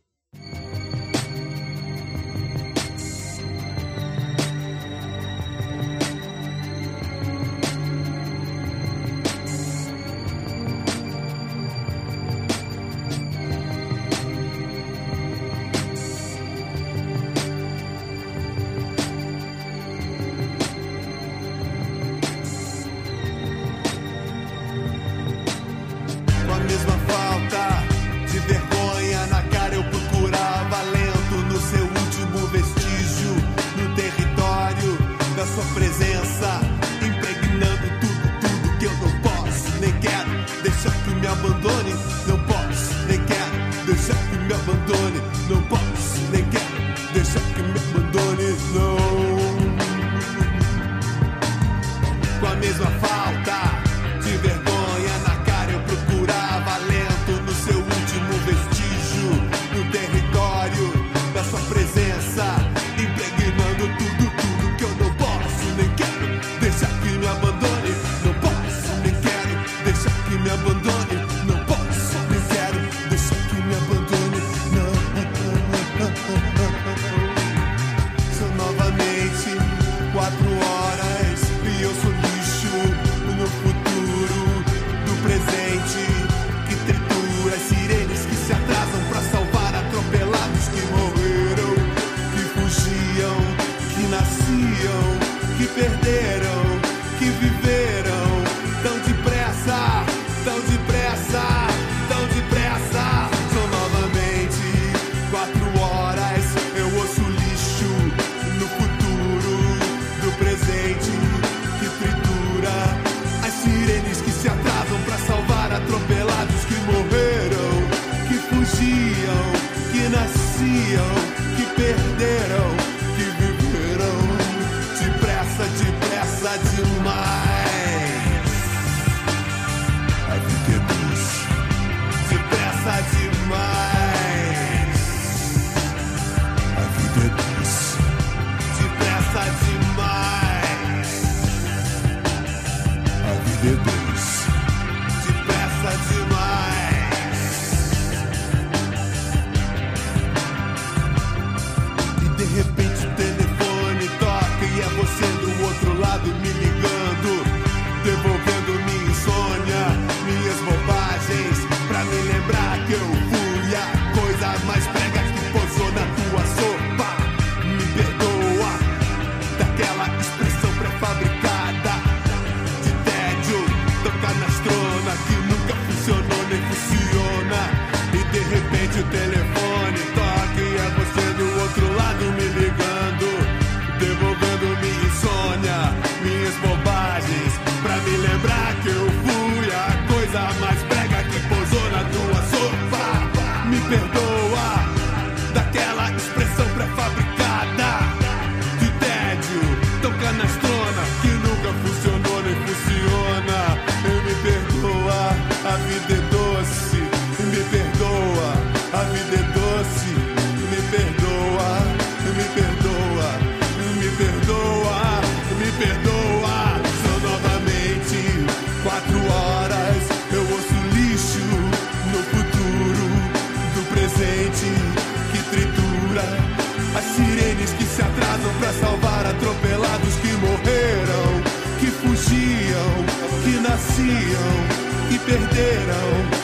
down.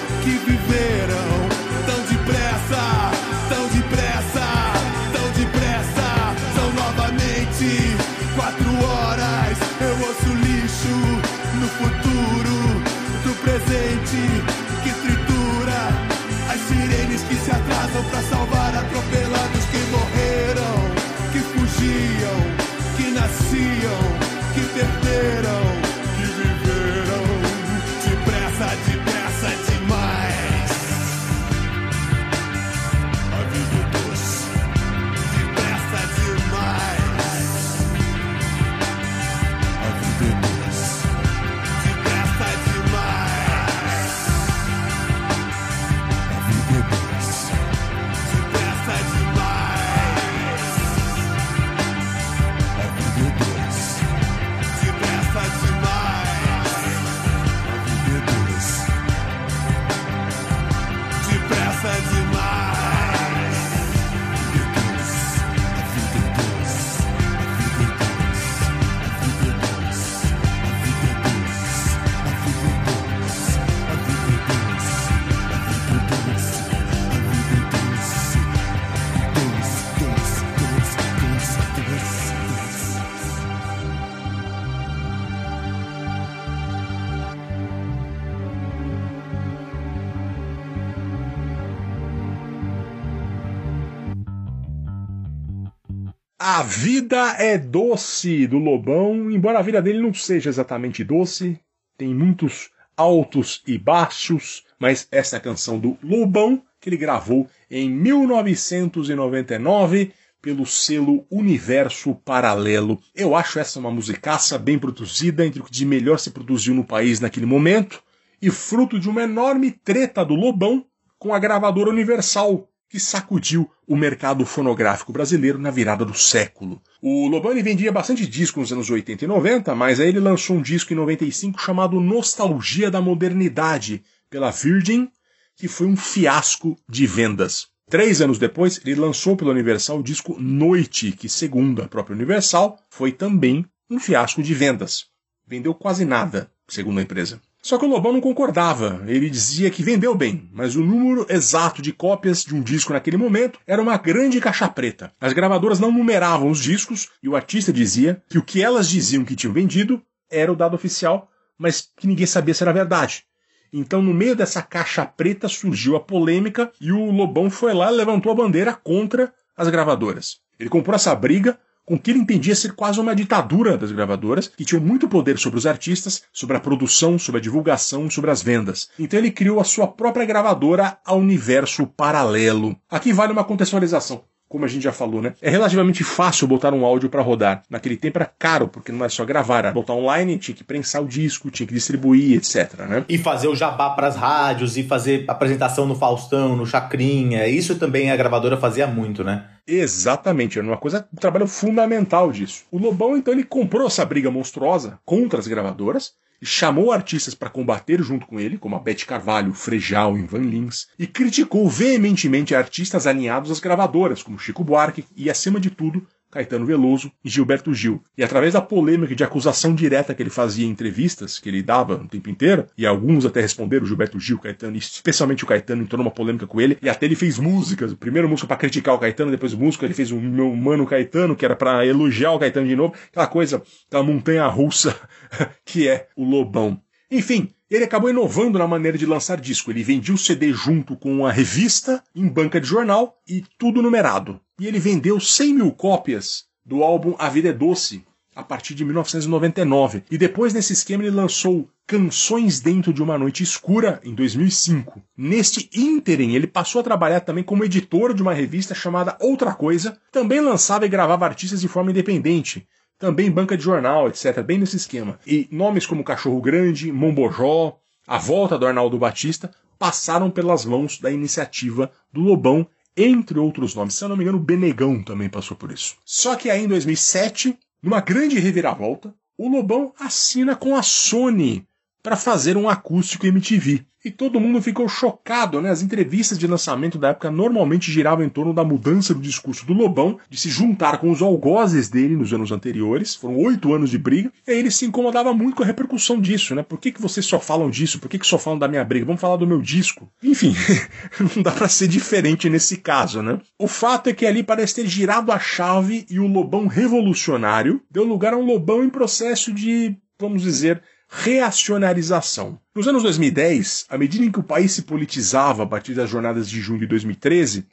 Vida é doce do Lobão, embora a vida dele não seja exatamente doce, tem muitos altos e baixos, mas essa é a canção do Lobão que ele gravou em 1999 pelo selo Universo Paralelo. Eu acho essa uma musicaça bem produzida, entre o que de melhor se produziu no país naquele momento, e fruto de uma enorme treta do Lobão com a gravadora Universal, que sacudiu o mercado fonográfico brasileiro na virada do século. O Lobão vendia bastante disco nos anos 80 e 90, mas aí ele lançou um disco em 95 chamado Nostalgia da Modernidade, pela Virgin, que foi um fiasco de vendas. Três anos depois, ele lançou pela Universal o disco Noite, que, segundo a própria Universal, foi também um fiasco de vendas. Vendeu quase nada, segundo a empresa. Só que o Lobão não concordava. Ele dizia que vendeu bem, mas o número exato de cópias de um disco naquele momento era uma grande caixa preta. As gravadoras não numeravam os discos e o artista dizia que o que elas diziam que tinham vendido era o dado oficial, mas que ninguém sabia se era verdade. Então, no meio dessa caixa preta surgiu a polêmica e o Lobão foi lá e levantou a bandeira contra as gravadoras. Ele comprou essa briga com o que ele entendia ser quase uma ditadura das gravadoras, que tinham muito poder sobre os artistas, sobre a produção, sobre a divulgação, sobre as vendas. Então ele criou a sua própria gravadora, a Universo Paralelo. Aqui vale uma contextualização. Como a gente já falou, né? É relativamente fácil botar um áudio para rodar. Naquele tempo era caro, porque não é só gravar, era botar online, tinha que prensar o disco, tinha que distribuir, etc. Né? E fazer o jabá pras rádios, e fazer apresentação no Faustão, no Chacrinha. Isso também a gravadora fazia muito, né? Exatamente, era uma coisa, um trabalho fundamental disso. O Lobão, então, ele comprou essa briga monstruosa contra as gravadoras chamou artistas para combater junto com ele, como a Beth Carvalho, Frejal e Van Lins, e criticou veementemente artistas alinhados às gravadoras, como Chico Buarque e, acima de tudo, Caetano Veloso e Gilberto Gil. E através da polêmica de acusação direta que ele fazia em entrevistas, que ele dava o tempo inteiro, e alguns até responderam, Gilberto Gil, Caetano, especialmente o Caetano entrou numa polêmica com ele, e até ele fez músicas, primeiro música para criticar o Caetano, depois música, ele fez o meu mano Caetano, que era para elogiar o Caetano de novo, aquela coisa, aquela montanha russa que é o Lobão. Enfim, ele acabou inovando na maneira de lançar disco. Ele vendia o CD junto com a revista, em banca de jornal e tudo numerado. E ele vendeu 100 mil cópias do álbum A Vida é Doce a partir de 1999. E depois, nesse esquema, ele lançou Canções Dentro de uma Noite Escura em 2005. Neste ínterim, ele passou a trabalhar também como editor de uma revista chamada Outra Coisa. Também lançava e gravava artistas de forma independente também banca de jornal, etc., bem nesse esquema. E nomes como Cachorro Grande, Mombojó, a volta do Arnaldo Batista passaram pelas mãos da iniciativa do Lobão, entre outros nomes. Se eu não me engano, o Benegão também passou por isso. Só que aí em 2007, numa grande reviravolta, o Lobão assina com a Sony para fazer um acústico MTV. E todo mundo ficou chocado, né? As entrevistas de lançamento da época normalmente giravam em torno da mudança do discurso do Lobão, de se juntar com os algozes dele nos anos anteriores. Foram oito anos de briga. E aí ele se incomodava muito com a repercussão disso, né? Por que, que vocês só falam disso? Por que, que só falam da minha briga? Vamos falar do meu disco. Enfim, não dá para ser diferente nesse caso, né? O fato é que ali parece ter girado a chave e o Lobão revolucionário deu lugar a um Lobão em processo de, vamos dizer, reacionarização. Nos anos 2010, à medida em que o país se politizava a partir das jornadas de junho de 2013,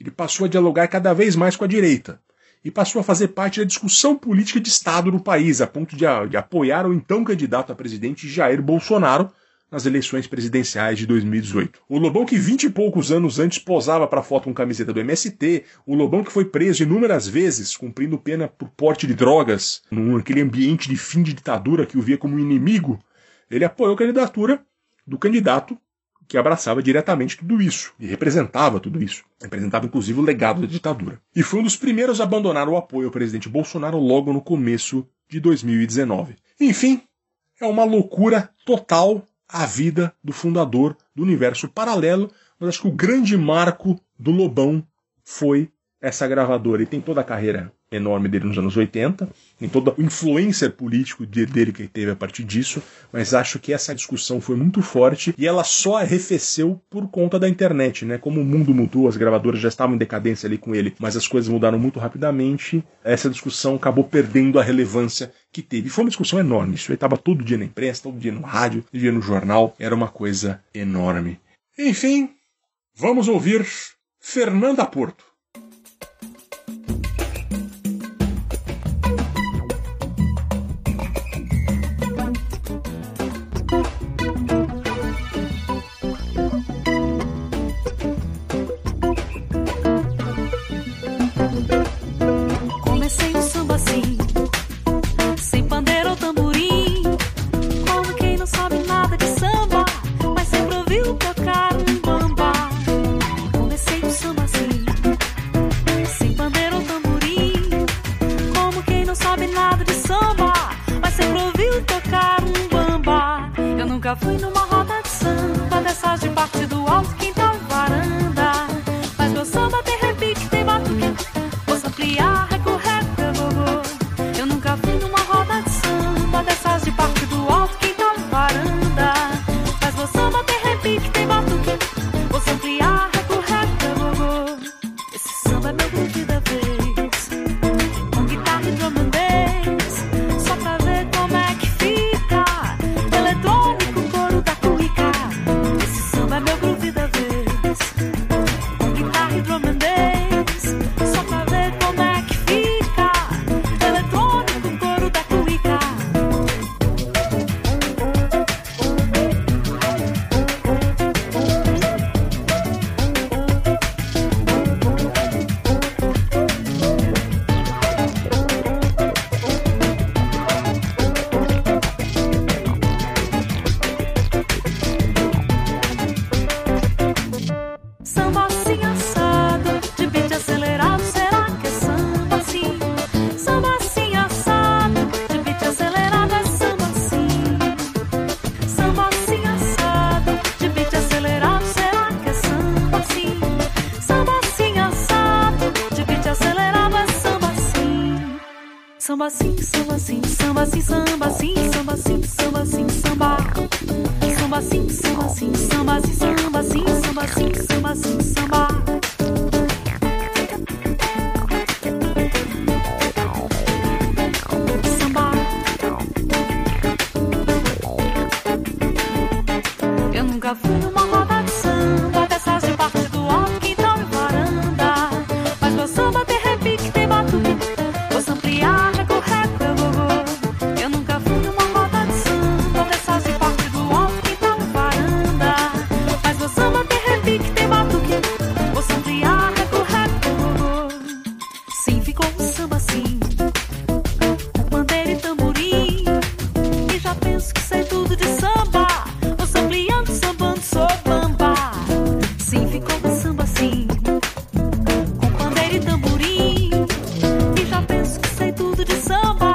ele passou a dialogar cada vez mais com a direita e passou a fazer parte da discussão política de Estado no país, a ponto de, de apoiar o então candidato a presidente Jair Bolsonaro nas eleições presidenciais de 2018. O Lobão que vinte e poucos anos antes posava para foto com camiseta do MST, o Lobão que foi preso inúmeras vezes, cumprindo pena por porte de drogas, naquele ambiente de fim de ditadura que o via como inimigo, ele apoiou a candidatura do candidato que abraçava diretamente tudo isso e representava tudo isso. Representava inclusive o legado da ditadura. E foi um dos primeiros a abandonar o apoio ao presidente Bolsonaro logo no começo de 2019. Enfim, é uma loucura total a vida do fundador do universo paralelo, mas acho que o grande marco do Lobão foi essa gravadora. E tem toda a carreira enorme dele nos anos 80, tem toda a influência político dele que ele teve a partir disso, mas acho que essa discussão foi muito forte e ela só arrefeceu por conta da internet, né? Como o mundo mudou, as gravadoras já estavam em decadência ali com ele, mas as coisas mudaram muito rapidamente, essa discussão acabou perdendo a relevância que teve. Foi uma discussão enorme, isso aí estava todo dia na imprensa, todo dia no rádio, todo dia no jornal, era uma coisa enorme. Enfim, vamos ouvir Fernanda Porto. samba.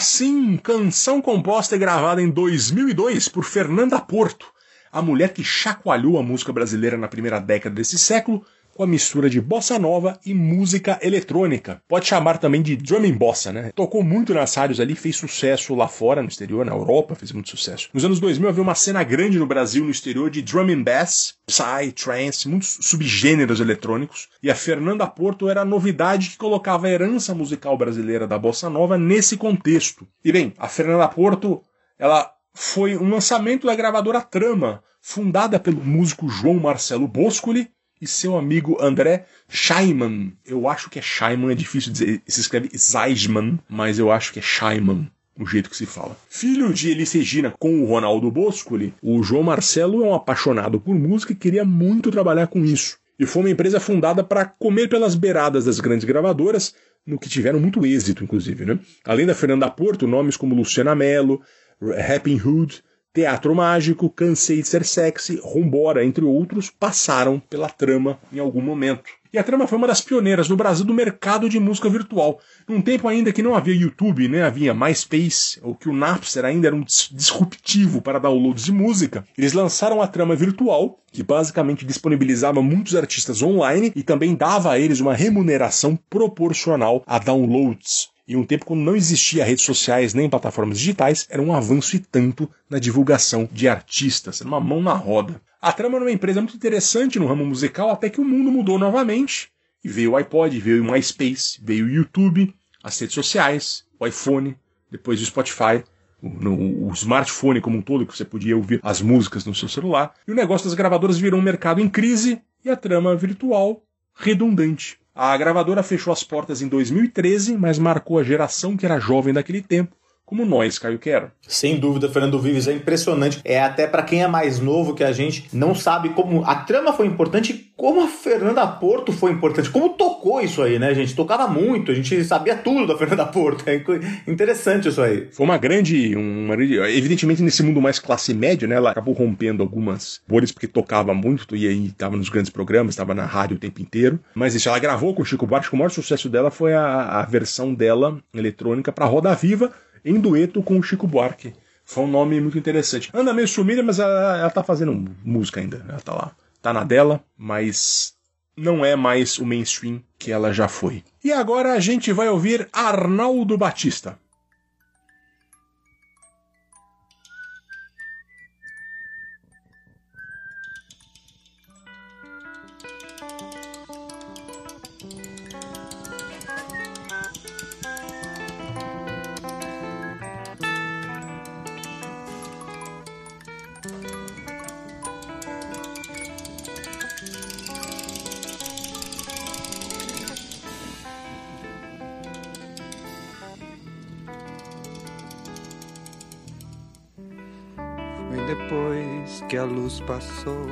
Samba Sim, canção composta e gravada em 2002 por Fernanda Porto, a mulher que chacoalhou a música brasileira na primeira década desse século com a mistura de bossa nova e música eletrônica. Pode chamar também de drumming bossa, né? Tocou muito nas rádios ali, fez sucesso lá fora, no exterior, na Europa, fez muito sucesso. Nos anos 2000 havia uma cena grande no Brasil, no exterior, de drumming bass, psy, trance, muitos subgêneros eletrônicos. E a Fernanda Porto era a novidade que colocava a herança musical brasileira da bossa nova nesse contexto. E bem, a Fernanda Porto, ela foi um lançamento da gravadora Trama, fundada pelo músico João Marcelo Boscoli, e seu amigo André Scheiman. Eu acho que é Scheiman, é difícil dizer, se escreve Zeisman, mas eu acho que é Scheiman. O jeito que se fala. Filho de Elis Regina com o Ronaldo Boscoli, o João Marcelo é um apaixonado por música e queria muito trabalhar com isso. E foi uma empresa fundada para comer pelas beiradas das grandes gravadoras, no que tiveram muito êxito, inclusive. Né? Além da Fernanda Porto, nomes como Luciana Mello, Rapping Hood, Teatro Mágico, Cansei de Ser Sexy, Rumbora, entre outros, passaram pela trama em algum momento. E a trama foi uma das pioneiras no Brasil do mercado de música virtual. Num tempo ainda que não havia YouTube, né? havia MySpace, ou que o Napster ainda era um disruptivo para downloads de música, eles lançaram a trama virtual, que basicamente disponibilizava muitos artistas online e também dava a eles uma remuneração proporcional a downloads. Em um tempo quando não existia redes sociais nem plataformas digitais, era um avanço e tanto na divulgação de artistas, era uma mão na roda. A Trama era uma empresa muito interessante no ramo musical até que o mundo mudou novamente. E veio o iPod, veio o MySpace, veio o YouTube, as redes sociais, o iPhone, depois o Spotify, o, o smartphone como um todo, que você podia ouvir as músicas no seu celular. E o negócio das gravadoras virou um mercado em crise e a trama virtual redundante. A gravadora fechou as portas em 2013, mas marcou a geração que era jovem daquele tempo, como nós, Caio Quero. Sem dúvida, Fernando Vives é impressionante. É até para quem é mais novo que a gente não sabe como a trama foi importante e como a Fernanda Porto foi importante. Como tocou isso aí, né, gente? Tocava muito, a gente sabia tudo da Fernanda Porto. É interessante isso aí. Foi uma grande, uma, evidentemente nesse mundo mais classe média, né, ela acabou rompendo algumas bolhas porque tocava muito e aí estava nos grandes programas, estava na rádio o tempo inteiro. Mas isso, ela gravou com o Chico Buarque, o maior sucesso dela foi a, a versão dela eletrônica para Roda Viva em dueto com o Chico Buarque. Foi um nome muito interessante. Anda meio sumida, mas ela, ela tá fazendo música ainda. Ela tá lá. Tá na dela, mas não é mais o mainstream que ela já foi. E agora a gente vai ouvir Arnaldo Batista. Que a luz passou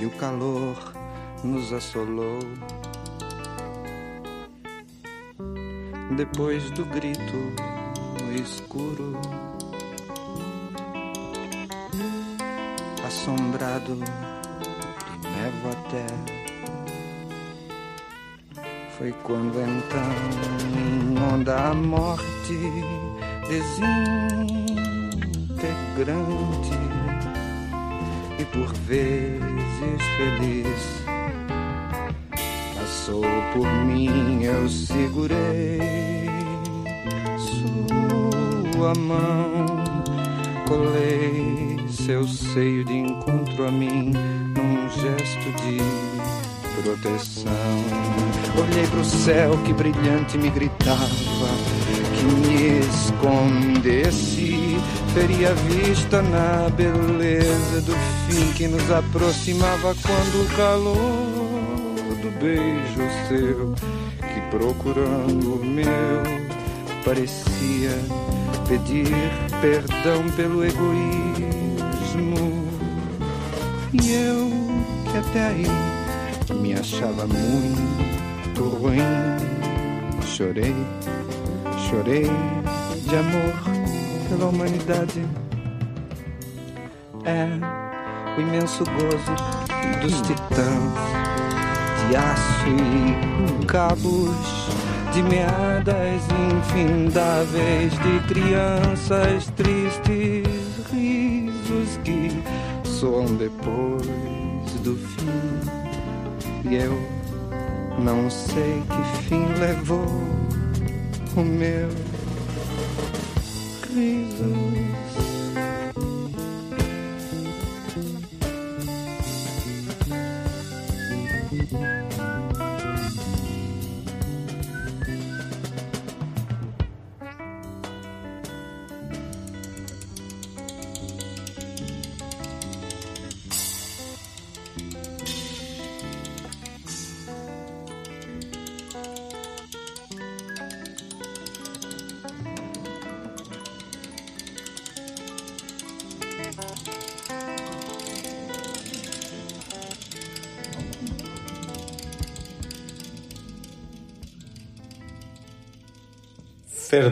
e o calor nos assolou. Depois do grito escuro, assombrado de névoa até. Foi quando então, em onda a morte desintegrante e por vezes feliz passou por mim, eu segurei sua mão, colei seu seio de encontro a mim num gesto de proteção. Olhei pro céu que brilhante me gritava me escondesse. Teria vista na beleza do fim que nos aproximava quando o calor do beijo seu, que procurando o meu, parecia pedir perdão pelo egoísmo. E eu, que até aí me achava muito ruim, chorei chorei de amor pela humanidade. É o imenso gozo dos titãs de de aço e cabos de meadas infindáveis de crianças tristes, risos que soam depois do fim. E eu não sei que fim levou o meu riso.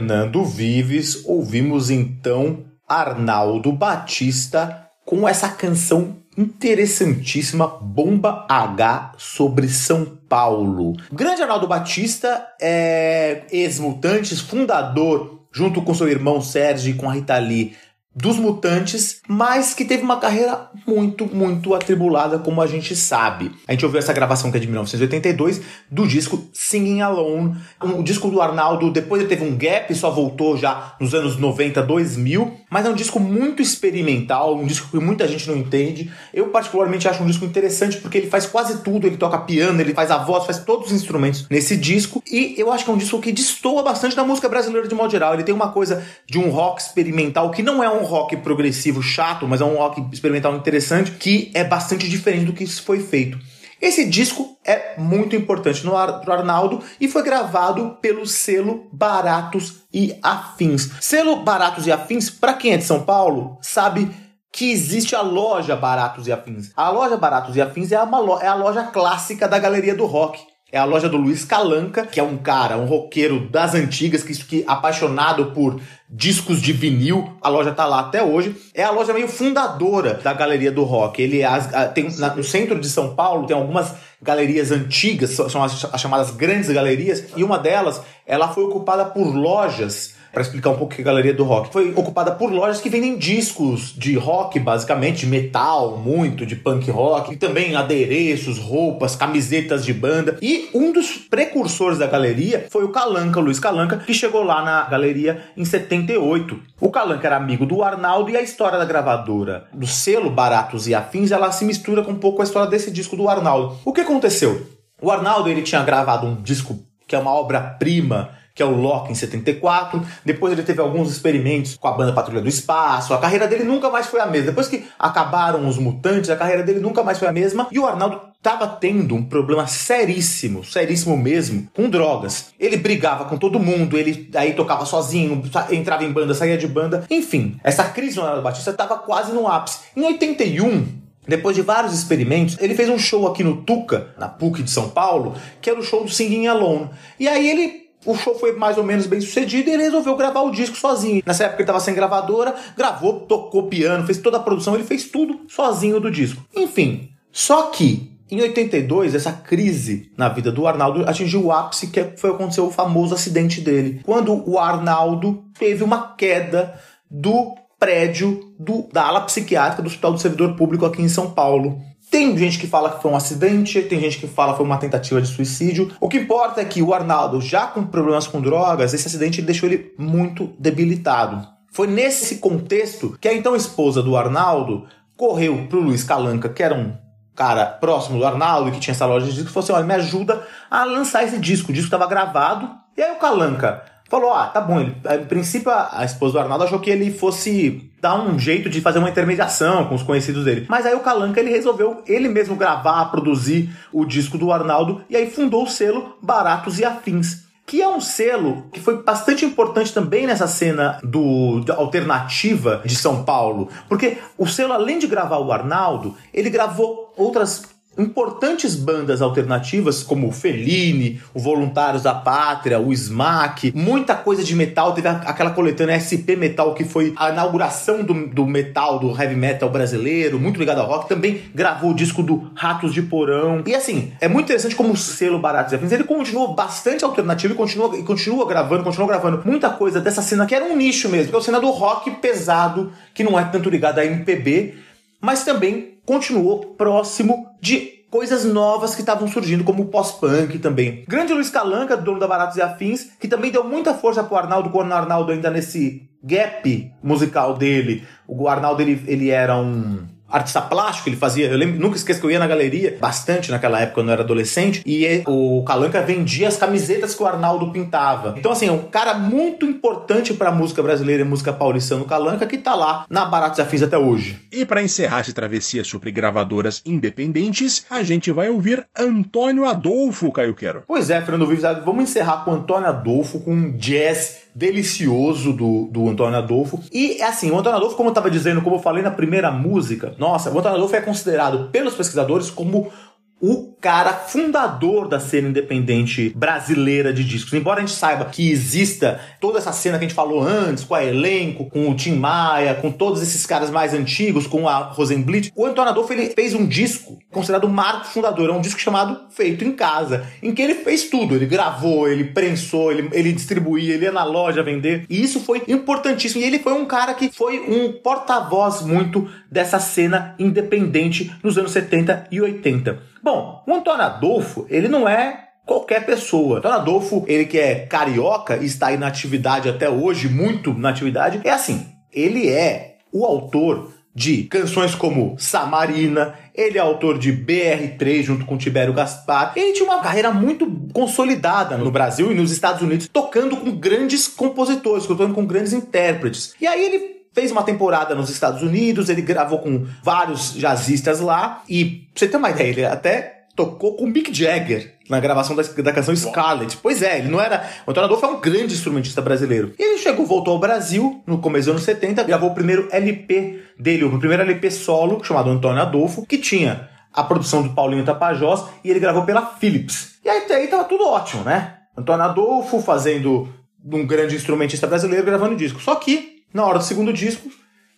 Fernando Vives, ouvimos então Arnaldo Batista com essa canção interessantíssima Bomba H sobre São Paulo. O grande Arnaldo Batista é ex-mutantes, fundador junto com seu irmão Sérgio e com a Rita Lee dos Mutantes, mas que teve uma carreira muito, muito atribulada, como a gente sabe. A gente ouviu essa gravação que é de 1982, do disco Singing Alone. Um, o disco do Arnaldo, depois ele teve um gap, só voltou já nos anos 90, 2000, mas é um disco muito experimental, um disco que muita gente não entende. Eu particularmente acho um disco interessante porque ele faz quase tudo, ele toca piano, ele faz a voz, faz todos os instrumentos nesse disco, e eu acho que é um disco que destoa bastante da música brasileira de modo geral. Ele tem uma coisa de um rock experimental que não é um rock progressivo chato, mas é um rock experimental interessante que é bastante diferente do que foi feito. Esse disco é muito importante pro Arnaldo e foi gravado pelo selo Baratos e Afins. Selo Baratos e Afins, para quem é de São Paulo, sabe que existe a loja Baratos e Afins. A loja Baratos e Afins é, uma é a loja clássica da Galeria do Rock. É a loja do Luiz Calanca, que é um cara, um roqueiro das antigas, que, que apaixonado por discos de vinil. A loja tá lá até hoje. É a loja meio fundadora da Galeria do Rock. Ele é tem na- no centro de São Paulo tem algumas galerias antigas, são são as, as chamadas grandes galerias, e uma delas, ela foi ocupada por lojas para explicar um pouco que é a Galeria do Rock. Foi ocupada por lojas que vendem discos de rock, basicamente, metal, muito, de punk rock, e também adereços, roupas, camisetas de banda. E um dos precursores da galeria foi o Calanca, o Luiz Calanca, que chegou lá na galeria em 78. O Calanca era amigo do Arnaldo e a história da gravadora do selo Baratos e Afins, ela se mistura com um pouco a história desse disco do Arnaldo. O que aconteceu? O Arnaldo ele tinha gravado um disco que é uma obra-prima que é o Loki em 74. Depois ele teve alguns experimentos com a banda Patrulha do Espaço. A carreira dele nunca mais foi a mesma. Depois que acabaram os Mutantes, a carreira dele nunca mais foi a mesma. E o Arnaldo estava tendo um problema seríssimo, seríssimo mesmo, com drogas. Ele brigava com todo mundo, ele aí tocava sozinho, entrava em banda, saía de banda. Enfim, essa crise do Arnaldo Batista estava quase no ápice. Em 81, depois de vários experimentos, ele fez um show aqui no Tuca, na PUC de São Paulo, que era o show do Singing Alone. E aí ele. O show foi mais ou menos bem sucedido e ele resolveu gravar o disco sozinho. Nessa época ele estava sem gravadora, gravou, tocou piano, fez toda a produção, ele fez tudo sozinho do disco. Enfim, só que em 82, essa crise na vida do Arnaldo atingiu o ápice, que foi acontecer o famoso acidente dele. Quando o Arnaldo teve uma queda do prédio do, da ala psiquiátrica do Hospital do Servidor Público aqui em São Paulo. Tem gente que fala que foi um acidente, tem gente que fala que foi uma tentativa de suicídio. O que importa é que o Arnaldo, já com problemas com drogas, esse acidente deixou ele muito debilitado. Foi nesse contexto que a então esposa do Arnaldo correu pro Luiz Calanca, que era um cara próximo do Arnaldo, que tinha essa loja de disco, e falou assim: olha, me ajuda a lançar esse disco. O disco estava gravado. E aí o Calanca falou: ah, tá bom. Ele, a princípio, a a esposa do Arnaldo achou que ele fosse dar um jeito de fazer uma intermediação com os conhecidos dele. Mas aí o Calanca ele resolveu ele mesmo gravar, produzir o disco do Arnaldo e aí fundou o selo Baratos e Afins que é um selo que foi bastante importante também nessa cena do alternativa de São Paulo, porque o selo além de gravar o Arnaldo, ele gravou outras importantes bandas alternativas, como o Fellini, o Voluntários da Pátria, o Smack, muita coisa de metal. Teve aquela coletânea SP Metal, que foi a inauguração do, do metal, do heavy metal brasileiro, muito ligado ao rock. Também gravou o disco do Ratos de Porão. E assim, é muito interessante como o selo Baratos e Afins, ele continuou bastante alternativo e continua, e continua gravando, continua gravando muita coisa dessa cena que era um nicho mesmo, que é a cena do rock pesado, que não é tanto ligado a MPB, mas também continuou próximo de coisas novas que estavam surgindo, como o pós-punk também. Grande Luiz Calanca, dono da Baratos e Afins, que também deu muita força pro Arnaldo, quando o Arnaldo ainda nesse gap musical dele. O Arnaldo, ele, ele era um artista plástico, ele fazia, eu lembro, nunca esqueço que eu ia na galeria, bastante naquela época, quando eu era adolescente, e o Calanca vendia as camisetas que o Arnaldo pintava. Então, assim, é um cara muito importante pra música brasileira e música paulistana, o Calanca, que tá lá na Baratos Afins até hoje. E para encerrar essa travessia sobre gravadoras independentes, a gente vai ouvir Antônio Adolfo, Caio Quero. Pois é, Fernando Vives, vamos encerrar com o Antônio Adolfo, com um jazz delicioso do, do Antônio Adolfo. E assim, o Antônio Adolfo, como eu estava dizendo, como eu falei na primeira música, nossa, o Antônio Adolfo é considerado pelos pesquisadores como o cara fundador da cena independente brasileira de discos. Embora a gente saiba que exista toda essa cena que a gente falou antes, com a elenco, com o Tim Maia, com todos esses caras mais antigos, com a Rosenblit, o Antônio Adolfo ele fez um disco considerado o marco fundador, é um disco chamado Feito em Casa, em que ele fez tudo. Ele gravou, ele prensou, ele, ele distribuía, ele ia na loja vender. E isso foi importantíssimo. E ele foi um cara que foi um porta-voz muito dessa cena independente nos anos 70 e 80. Bom, o Antônio Adolfo, ele não é qualquer pessoa. Antônio Adolfo, ele que é carioca e está aí na atividade até hoje, muito na atividade, é assim, ele é o autor de canções como Samarina, ele é autor de BR3 junto com Tibério Gaspar. Ele tinha uma carreira muito consolidada no Brasil e nos Estados Unidos, tocando com grandes compositores, tocando com grandes intérpretes. E aí ele fez uma temporada nos Estados Unidos, ele gravou com vários jazzistas lá e, pra você ter uma ideia, ele até tocou com Mick Jagger na gravação da, da canção Scarlet. Pois é, ele não era. O Antônio Adolfo é um grande instrumentista brasileiro. E ele chegou, voltou ao Brasil no começo dos anos 70, gravou o primeiro LP dele, o primeiro LP solo, chamado Antônio Adolfo, que tinha a produção do Paulinho Tapajós e ele gravou pela Philips. E aí, até aí tava tudo ótimo, né? Antônio Adolfo fazendo um grande instrumentista brasileiro gravando disco. Só que, na hora do segundo disco,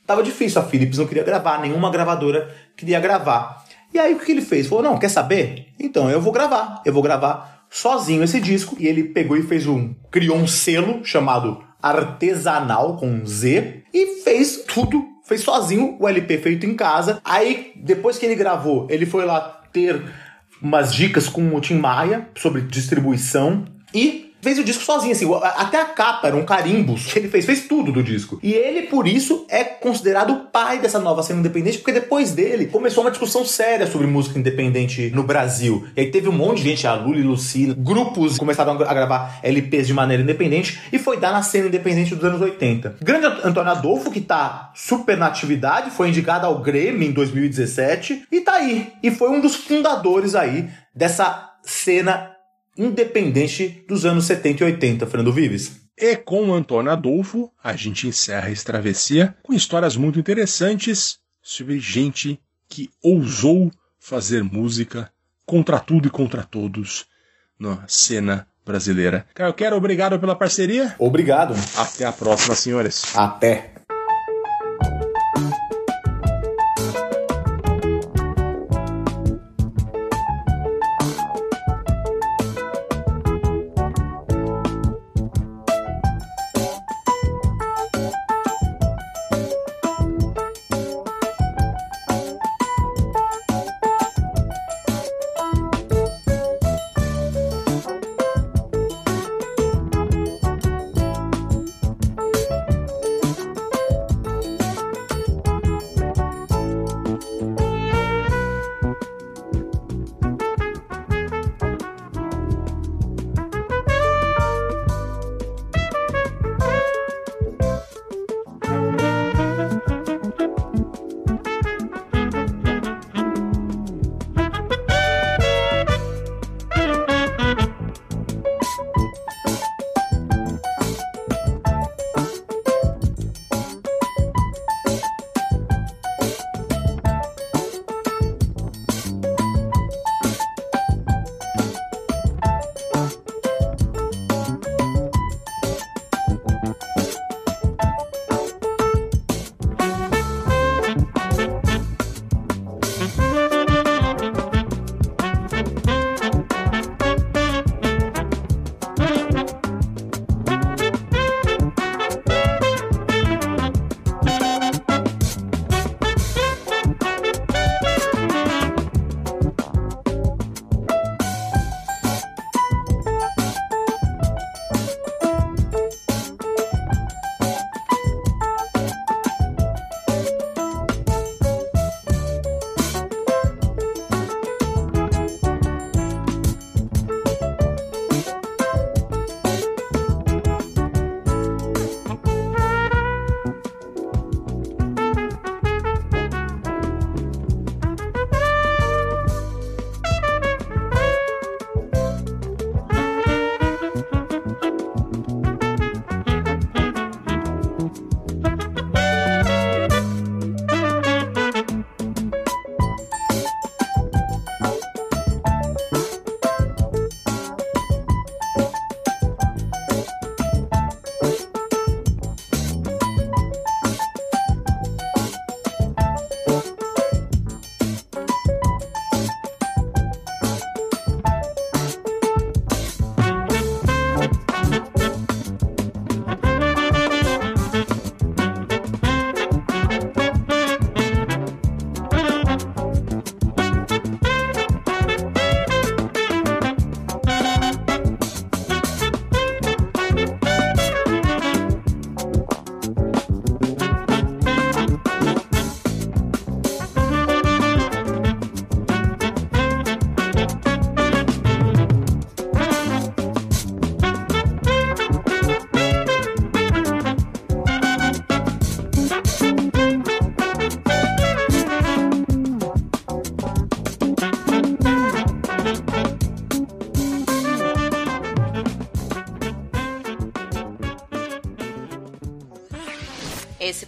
tava difícil. A Philips não queria gravar, nenhuma gravadora queria gravar. E aí o que ele fez? Falou: não, quer saber? Então eu vou gravar. Eu vou gravar sozinho esse disco. E ele pegou e fez um. criou um selo chamado Artesanal com Z e fez tudo. Fez sozinho o LP feito em casa. Aí, depois que ele gravou, ele foi lá ter umas dicas com o Tim Maia sobre distribuição e fez o disco sozinho, assim, até a capa era um carimbo que ele fez, fez tudo do disco. E ele, por isso, é considerado o pai dessa nova cena independente, porque depois dele começou uma discussão séria sobre música independente no Brasil. E aí teve um monte de gente, a Lula e Lucina, grupos começaram a gravar LPs de maneira independente e foi dar na cena independente dos anos 80. Grande Antônio Adolfo, que tá super na atividade, foi indicado ao Grêmio em 2017 e tá aí. E foi um dos fundadores aí dessa cena independente dos anos 70 e 80, Fernando Vives. E com Antônio Adolfo, a gente encerra essa travessia com histórias muito interessantes sobre gente que ousou fazer música contra tudo e contra todos na cena brasileira. Caio Quero, obrigado pela parceria. Obrigado. Até a próxima, senhores. Até.